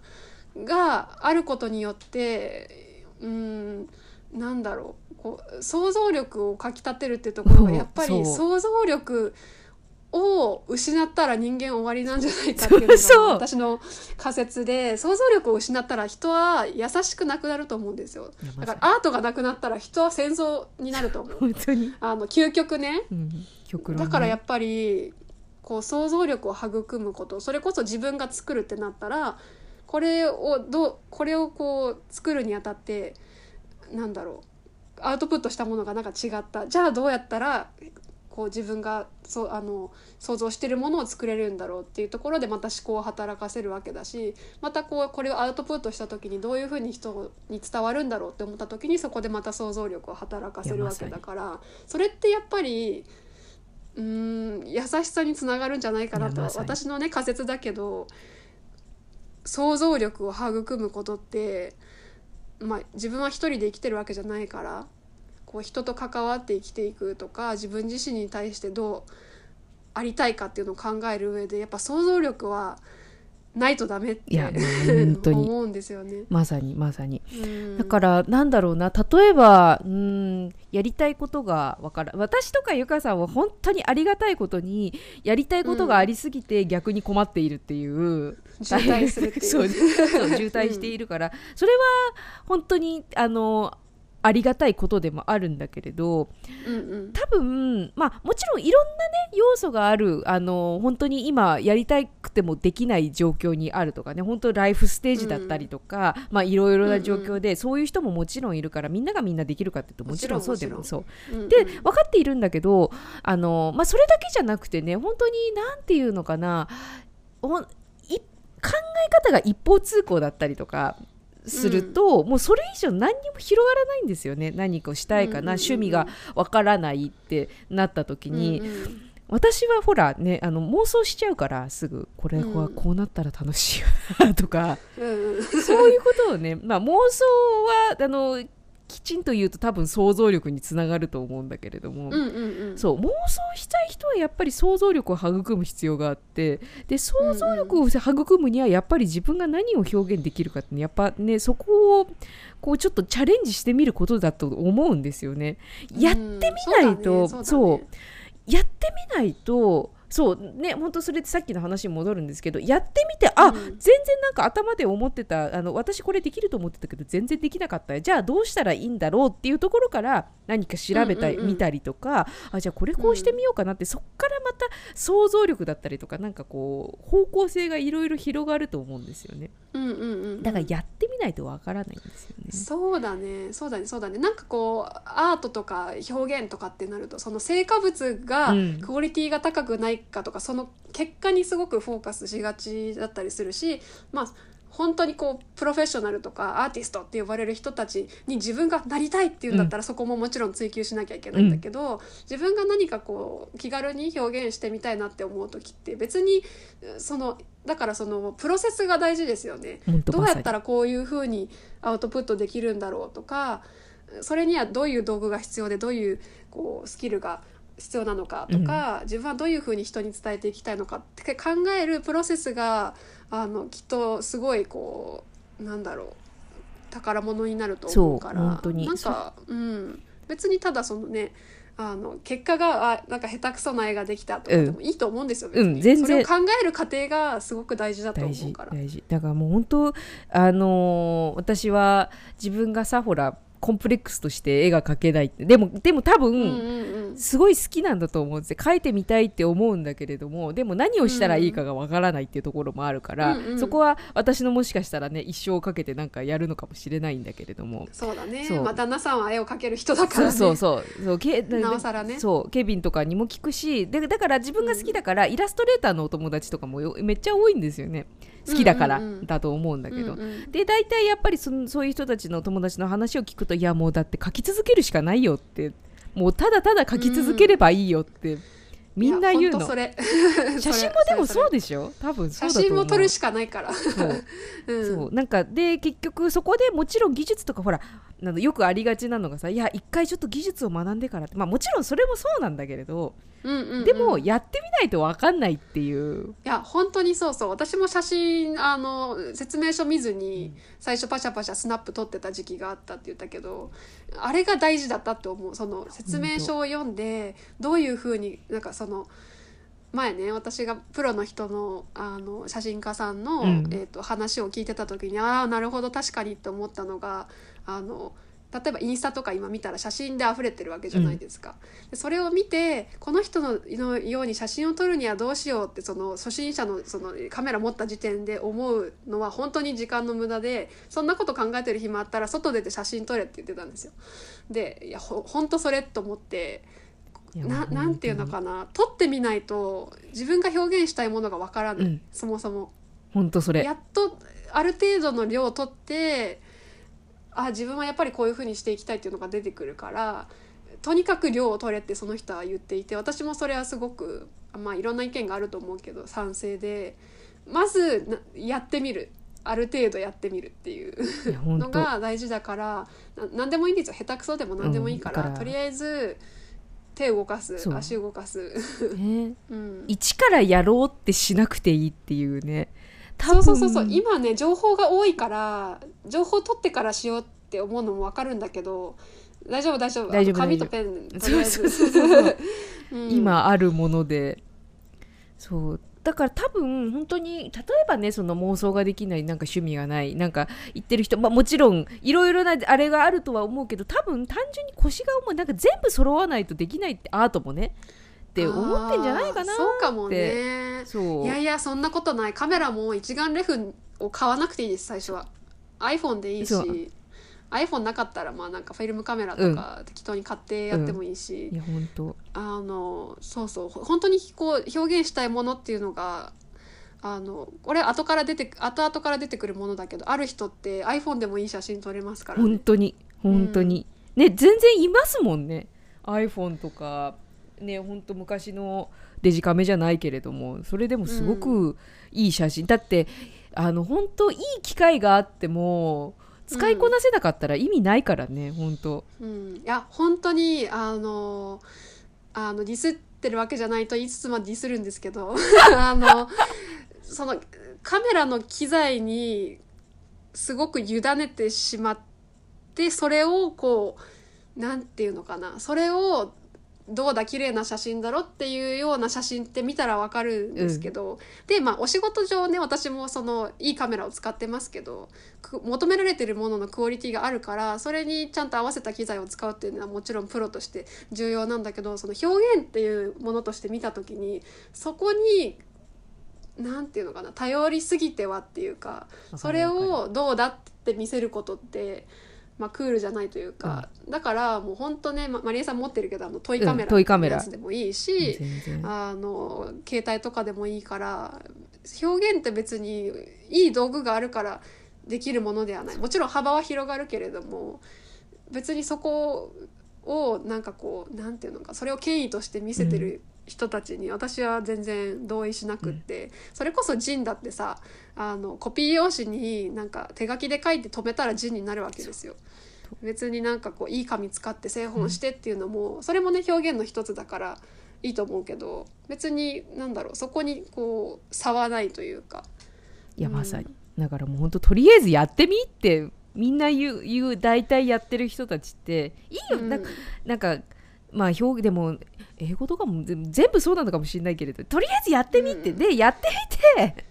があることによってうんなんだろうこう想像力をかきたてるっていうところがやっぱり想像力を失ったら人間終わりなんじゃないかっていうのが私の仮説で想像力を失ったら人は優しくなくなると思うんですよ。だからアートがなくなったら人は戦争になると思う。本当に。あの究極ね。うん、極論ね。だからやっぱりこう想像力を育むことそれこそ自分が作るってなったらこれをどうこれをこう作るにあたってなんだろう。アウトプットしたものがなんか違った。じゃあどうやったらこう自分がそあの想像してるものを作れるんだろうっていうところでまた思考を働かせるわけだしまたこうこれをアウトプットした時にどういうふうに人に伝わるんだろうって思った時にそこでまた想像力を働かせるわけだからそれってやっぱりうん優しさにつながるんじゃないかなと私のね仮説だけど想像力を育むことって、まあ、自分は一人で生きてるわけじゃないからこう人と関わって生きていくとか自分自身に対してどうありたいかっていうのを考える上でやっぱ想像力はないとダメって本当に。思うんですよね。まさにまさに。だからなんだろうな。例えばうんやりたいことがわから私とかゆかさんは本当にありがたいことにやりたいことがありすぎて逆に困っているっていう、うん、渋滞するっていう そう渋滞しているから、それは本当にあのありがたいことでもあるんだけれど、うんうん、多分まあもちろんいろんなね要素があるあの本当に今やりたくてもできない状況にあるとかね本当ライフステージだったりとか、うん、まあいろいろな状況で、うん。うん、そういう人ももちろんいるからみんながみんなできるかっていうともちろんそうでもそう。うんうん、で分かっているんだけどあの、まあ、それだけじゃなくてね本当に何て言うのかな考え方が一方通行だったりとかすると、うん、もうそれ以上何にも広がらないんですよね。何かしたいかな、うんうんうん、趣味がわからないってなった時に、うんうん、私はほらねあの妄想しちゃうからすぐこれはこうなったら楽しいよなとか、うん、そういうことをね、まあ、妄想はあのきちんと言うと多分想像力につながると思うんだけれども、うんうんうん、そう妄想したい人はやっぱり想像力を育む必要があって。で想像力を育むにはやっぱり自分が何を表現できるかってやっぱねそこをこうちょっとチャレンジしてみることだと思うんですよね。やってみないと、うん、そう、ね。そう、やってみないとそうね本当それってさっきの話に戻るんですけどやってみてあ、うん、全然なんか頭で思ってたあの私これできると思ってたけど全然できなかった。じゃあどうしたらいいんだろうっていうところから何か調べたり、見たりとかあじゃあこれこうしてみようかなって、うん、そこからまた想像力だったりとかなんかこう方向性がいろいろ広がると思うんですよね。うんうんうん、だからやってみないとわからないんですよね。そうだね。そうだね。そうだね。なんかこうアートとか表現とかってなるとその成果物がクオリティが高くないかとか、うん、その結果にすごくフォーカスしがちだったりするしまあ本当にこうプロフェッショナルとかアーティストって呼ばれる人たちに自分がなりたいっていうんだったら、そこももちろん追求しなきゃいけないんだけど、うん、自分が何かこう気軽に表現してみたいなって思う時って別にそのだからそのプロセスが大事ですよね。どうやったらこういうふうにアウトプットできるんだろうとかそれにはどういう道具が必要でどういうこうスキルが必要なのかとか、うん、自分はどういうふうに人に伝えていきたいのかって考えるプロセスがあのきっとすごいこうなんだろう宝物になると思うからなんかうん。別にただそのねあの結果があなんか下手くそな絵ができたとかでもいいと思うんですよ、うん全然。それを考える過程がすごく大事だと思うから。大事。だからもう本当あのー私は自分がさほらコンプレックスとして絵が描けないって。でもでも多分、うんうんうん。すごい好きなんだと思うんです。よ描いてみたいって思うんだけれどもでも何をしたらいいかがわからないっていうところもあるから、うんうん。そこは私のもしかしたらね一生かけてなんかやるのかもしれないんだけれども。そうだね。まあ旦那さんは絵を描ける人だからね。そうそうそう。けなおさらね。そうケビンとかにも聞くし。でだから自分が好きだから、イラストレーターのお友達とかもよめっちゃ多いんですよね好きだからうんうんうん。だと思うんだけど、うんうん。で大体やっぱりそのそういう人たちの友達の話を聞くといやもうだって書き続けるしかないよって。もうただただ書き続ければいいよって、みんな言うの。写真もでもそうでしょ？多分そう写だと思う。真も撮るしかないから。そう。うん。そう。なんかで結局そこでもちろん技術とかほらなんだよくありがちなのがさいや一回ちょっと技術を学んでからってまあもちろんそれもそうなんだけれど、うんうんうん。でもやってみないと分かんないっていう。いや本当にそうそう。私も写真あの説明書見ずに最初パシャパシャスナップ撮ってた時期があったって言ったけどあれが大事だったって思う。その説明書を読んでどういうふうになんかその前ね私がプロの人のあの写真家さんの、うんえー、と話を聞いてた時にああなるほど確かにって思ったのがあの例えばインスタとか今見たら写真で溢れてるわけじゃないですか。でそれを見てこの人ののように写真を撮るにはどうしようってその初心者のそのカメラ持った時点で思うのは本当に時間の無駄でそんなこと考えてる暇あったら外出て写真撮れって言ってたんですよ。でいやほ本当それと思ってななんていうのかな。撮ってみないと自分が表現したいものがわからない、うん。そもそも。本当それ。やっとある程度の量を取ってあ自分はやっぱりこういうふうにしていきたいっていうのが出てくるからとにかく量を取れってその人は言っていて私もそれはすごくまあいろんな意見があると思うけど賛成でまずなやってみる。ある程度やってみるっていう。の当。が大事だからな何でもいいんですよ。下手くそでも何でもいいから,、うんだから。とりあえず手動かす足動かす、ね。うん、一からやろうってしなくていいっていうね。そうそうそうそう。今ね情報が多いから情報取ってからしようって思うのも分かるんだけど大丈夫大丈夫。大丈夫紙とペンとりあえず。今あるもので。そうだから多分本当に例えばねその妄想ができないなんか趣味がないなんか言ってる人、まあ、もちろんいろいろなあれがあるとは思うけど多分単純に腰が重いなんか全部揃わないとできないってアートもねって思ってんじゃないかなそうかもね。そう。いやいやそんなことない。カメラも一眼レフを買わなくていいです最初は。iPhone でいいし iPhone なかったらまあなんかフィルムカメラとか適当に買ってやってもいいし、いや本当あのそうそう。ほ本当にこう表現したいものっていうのがあのこれ後から出て後々から出てくるものだけどある人って iPhone でもいい写真撮れますから、ね、本当に。本当に、ね全然いますもんね。iPhone とかね本当昔のデジカメじゃないけれどもそれでもすごくいい写真、だってあの本当いい機会があっても使いこなせなかったら意味ないからね、本当。うん、いや本当にあのあのディスってるわけじゃないと言いつつまでディスるんですけど あのそのカメラの機材にすごく委ねてしまってそれをこうなんていうのかなそれをどうだ綺麗な写真だろっていうような写真って見たらわかるんですけど、でまあお仕事上ね私もそのいいカメラを使ってますけどく求められてるもののクオリティがあるからそれにちゃんと合わせた機材を使うっていうのはもちろんプロとして重要なんだけどその表現っていうものとして見た時にそこになんていうのかな頼りすぎてはっていうかそれをどうだって見せることって、まあ、クールじゃないというか、だからもう本当ねまマリエさん持ってるけどあのトイカメラうんトイカメラ。のやつでもいいし、全然。あの携帯とかでもいいから表現って別にいい道具があるからできるものではない。もちろん幅は広がるけれども別にそこをなんかこうなんていうのかそれを権威として見せてる人たちに私は全然同意しなくって、それこそジンだってさあのコピー用紙になんか手書きで書いて止めたらジンになるわけですよ。別になんかこういい紙使って製本してっていうのも、それもね表現の一つだからいいと思うけど別になんだろうそこにこう差はないというか。いやまさに、だからもう本当とりあえずやってみってみんな言う言う大体やってる人たちっていいよ、うん。なんかなんかまあ表でも英語とかも全全部そうなのかもしれないけれどとりあえずやってみて、うん。でやってみて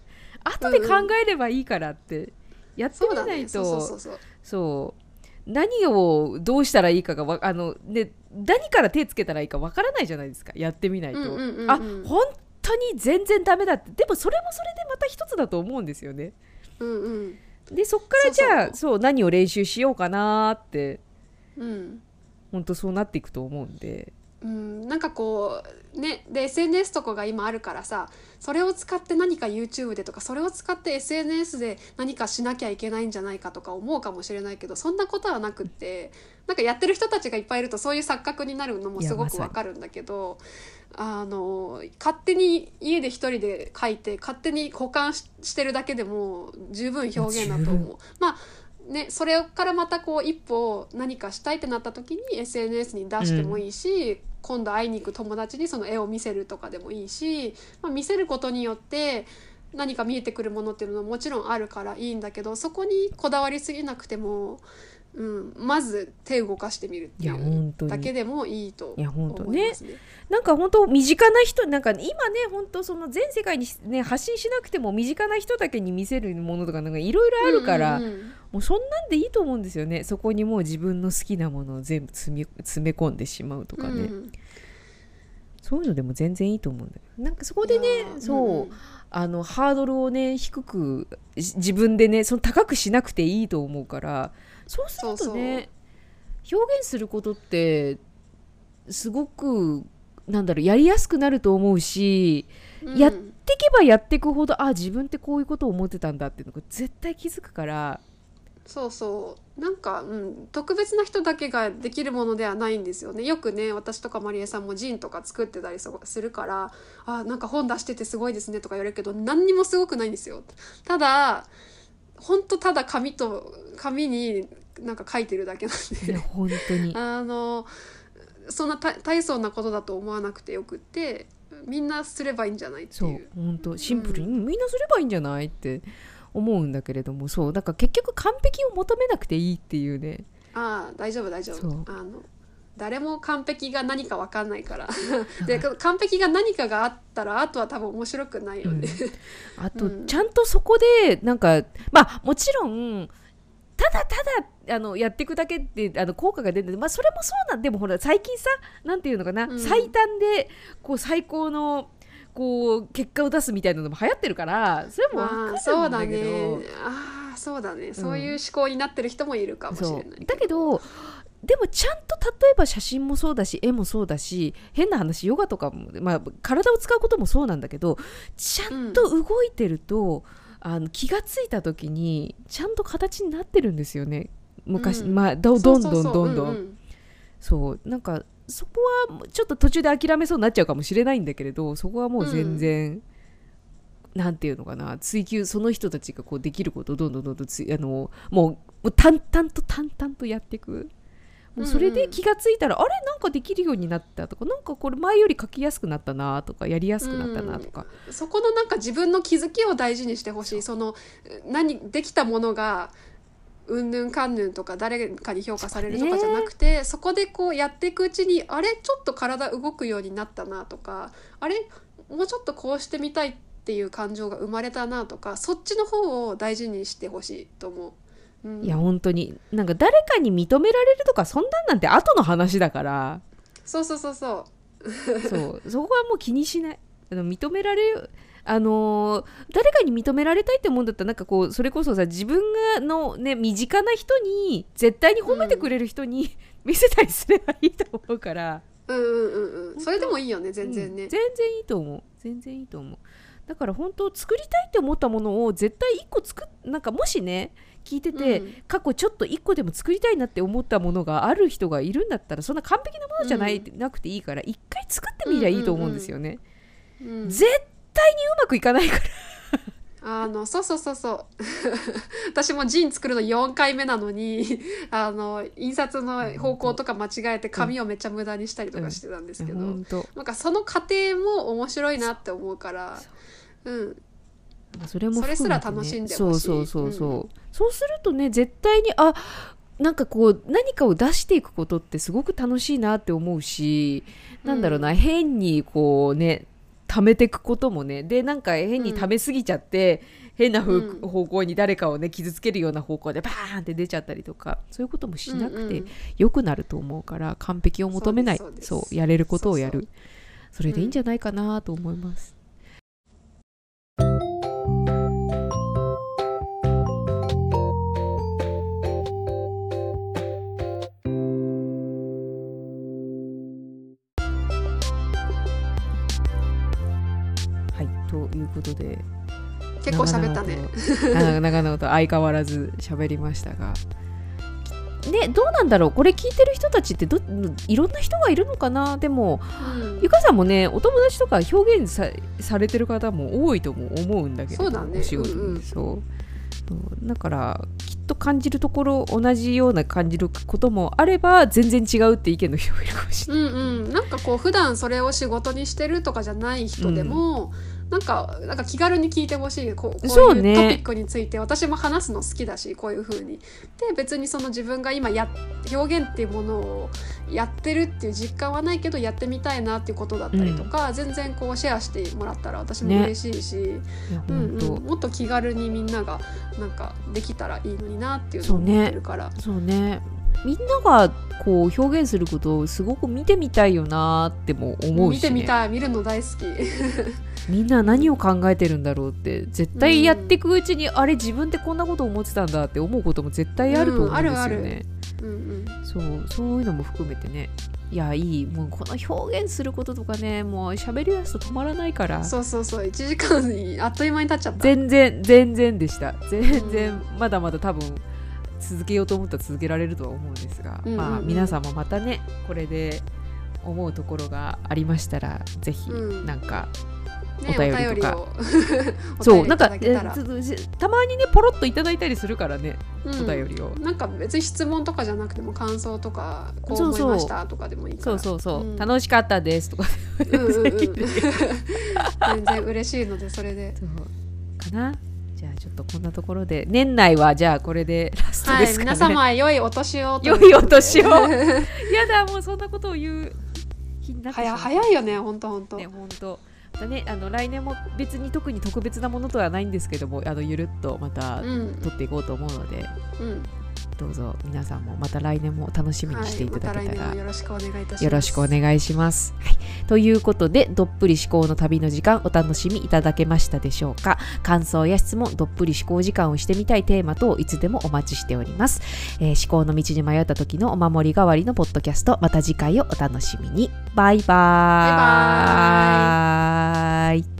後で考えればいいからって、やってみないとそう何をどうしたらいいかがわあので何から手つけたらいいかわからないじゃないですかやってみないと、うんうんうんうん。あ本当に全然ダメだって。でもそれもそれでまた一つだと思うんですよね。うんうん。でそっからじゃあそそう何を練習しようかなって。うん。本当そうなっていくと思うんでうん、なんかこうねで SNS とかが今あるからさそれを使って何か YouTube でとかそれを使って SNS で何かしなきゃいけないんじゃないかとか思うかもしれないけどそんなことはなくってなんかやってる人たちがいっぱいいるとそういう錯覚になるのもすごくわかるんだけどあの勝手に家で一人で書いて勝手に保管ししてるだけでも十分表現だと十思う。まあね、それからまたこう一歩何かしたいってなった時に SNS に出してもいいし、今度会いに行く友達にその絵を見せるとかでもいいし、まあ、見せることによって何か見えてくるものっていうのはもちろんあるからいいんだけどそこにこだわりすぎなくても、うん、まず手動かしてみるっていうだけでもいいと思いますね。なんか本当身近な人なんか今ね本当その全世界に、ね、発信しなくても身近な人だけに見せるものとかなんかいろいろあるから、うんうん。うんもうそんなんでいいと思うんですよね。そこにもう自分の好きなものを全部詰め詰め込んでしまうとかね、うん。そういうのでも全然いいと思うんだよなんかそこでいねそう、んん。あのハードルをね低くし自分でねその高くしなくていいと思うからそうするとね表現することってすごくなんだろうやりやすくなると思うしうん。やっていけばやっていくほどあ自分ってこういうことを思ってたんだっていうのが絶対気づくから。そうそう。なんか、うん、特別な人だけができるものではないんですよね。よくね私とかまりえさんもジンとか作ってたりそするから「あなんか本出しててすごいですね」とか言われるけど何にもすごくないんですよ。ただほんとただ紙と紙になんか書いてるだけなんで。本当に。あのそんな大大層なことだと思わなくてよくってみんなすればいいんじゃないってそう。いう。本当。シンプルに、みんなすればいいんじゃないって思うんだけれどもそうだから結局完璧を求めなくていいっていうね。ああ大丈夫大丈夫。そう。あの誰も完璧が何か分かんないから。で完璧が何かがあったらあとは多分面白くないよね、あと、うん。ちゃんとそこでなんかまあもちろんただただあのやっていくだけであの効果が出る。まあそれもそうなんでもほら最近さなんていうのかな、うん。最短でこう最高のこう結果を出すみたいなのも流行ってるからそれも分かまあるそうんだだけど、ね。ああそうだね、そういう思考になってる人もいるかもしれそないう。だけどでもちゃんと例えば写真もそうだし絵もそうだし変な話ヨガとかも、まあ、体を使うこともそうなんだけどちゃんと動いてると、あの気がついた時にちゃんと形になってるんですよね。昔、うん。まあどどんどんどんどん。ううん。そう。なんかそこはちょっと途中で諦めそうになっちゃうかもしれないんだけれどそこはもう全然、なんていうのかな。追求その人たちがこうできることをどんどんどんどんあのもうもう淡々と淡々とやっていくもうそれで気がついたら、あれ？なんかできるようになったとかなんかこれ前より書きやすくなったなとかやりやすくなったなとか、そこのなんか自分の気づきを大事にしてほしい。その何できたものがうんぬんかんぬんとか誰かに評価されるとかじゃなくてそ,、こでこうやっていくうちにあれ？ちょっと体動くようになったなとかあれ？もうちょっとこうしてみたいっていう感情が生まれたなとかそっちの方を大事にしてほしいと思う。うん。いや本当に。なんか誰かに認められるとかそんなんなんて後の話だから。そうそうそうそう。そう。そこはもう気にしない。あの認められるあのー誰かに認められたいって思うんだったらなんかこうそれこそさ自分がのね身近な人に絶対に褒めてくれる人に、見せたりすればいいと思うから。うんうんうんうん。それでもいいよね全然ね。うん。全然いいと思う。全然いいと思う。だから本当作りたいって思ったものを絶対1個作っなんかもしね聞いてて、うん。過去ちょっと1個でも作りたいなって思ったものがある人がいるんだったらそんな完璧なものじゃない、うなくていいから1回作ってみりゃいいと思うんですよね、うん絶対にうまくいかないから。あのそうそうそうそう。私もジン作るの4回目なのにあの印刷の方向とか間違えて紙をめっちゃ無駄にしたりとかしてたんですけど、本当なんかその過程も面白いなって思うからう。ん。それもね、それすら楽しんでほしい。そうそうそうそう、そうするとね絶対にあなんかこう何かを出していくことってすごく楽しいなって思うし、なんだろうな変にこうね貯めていくこともねでなんか変に貯めすぎちゃって、変なふううん。方向に誰かをね傷つけるような方向でバーンって出ちゃったりとかそういうこともしなくてうんうん。良くなると思うから完璧を求めない。そうやれることをやる。それでいいんじゃないかなと思います。はいということで。結構喋ったね。長々と。相変わらず喋りましたが。ね、どうなんだろう。これ聞いてる人たちってどいろんな人がいるのかな。でもうん。ゆかさんもねお友達とか表現さされてる方も多いとも思うんだけどそうだね。お仕事に、うんうん。そう。そうだからきっと感じるところ同じような感じることもあれば全然違うって意見の人もいるかもしれない。うんうん、なんかこう普段それを仕事にしてるとかじゃない人でも、なんかなんか気軽に聞いてほしいこうこそううね。いうトピックについて。私も話すの好きだしこういう風に。で別にその自分が今や表現っていうものをやってるっていう実感はないけどやってみたいなっていうことだったりとか、全然こうシェアしてもらったら私もね。嬉しいし、いやうんうん、もっと気軽にみんながなんかできたらいいのになっていうのを思ってるから。そうね。みんながこう表現することをすごく見てみたいよなっても思うし、ね、見てみたい見るの大好き。みんな何を考えてるんだろうって絶対やっていくうちに、あれ自分ってこんなこと思ってたんだって思うことも絶対あると思うんですよね。うんそうそういうのも含めてね。いやいい。もうこの表現することとかねもう喋りだすと止まらないから。そうそうそう。1時間にあっという間に経っちゃった。全然全然でした。全然まだまだ多分続けようと思ったら続けられるとは思うんですが、うんうんうん。まあ皆さんもまたねこれで思うところがありましたらぜひうん。なんか、ねお便りとか。を。お便りいそうなんかたまにねポロッといただいたりするからね、うん。お便りを。なんか別に質問とかじゃなくても感想とかこうそうそう思いましたとかでもいいから。そうそうそう、うん楽しかったですとか全然嬉しいのでそれでそうかなじゃあちょっとこんなところで年内はじゃあこれでラストはいですかね、皆様良いお年をと良いお年をやだもうそんなことを言う早う早いよね本当本当ね本当またねあの来年も別に特に特別なものとはないんですけどもあのゆるっとまたうん。撮っていこうと思うので、うんどうぞ皆さんもまた来年も楽しみにはいしていまただけたら、年もよろしくお願いいたします。よろしくお願いします。はい、ということでどっぷり思考の旅の時間お楽しみいただけましたでしょうか？感想や質問どっぷり思考時間をしてみたいテーマ等いつでもお待ちしております、えー思考の道に迷った時のお守り代わりのポッドキャストまた次回をお楽しみに。バイバーイ。バイバイ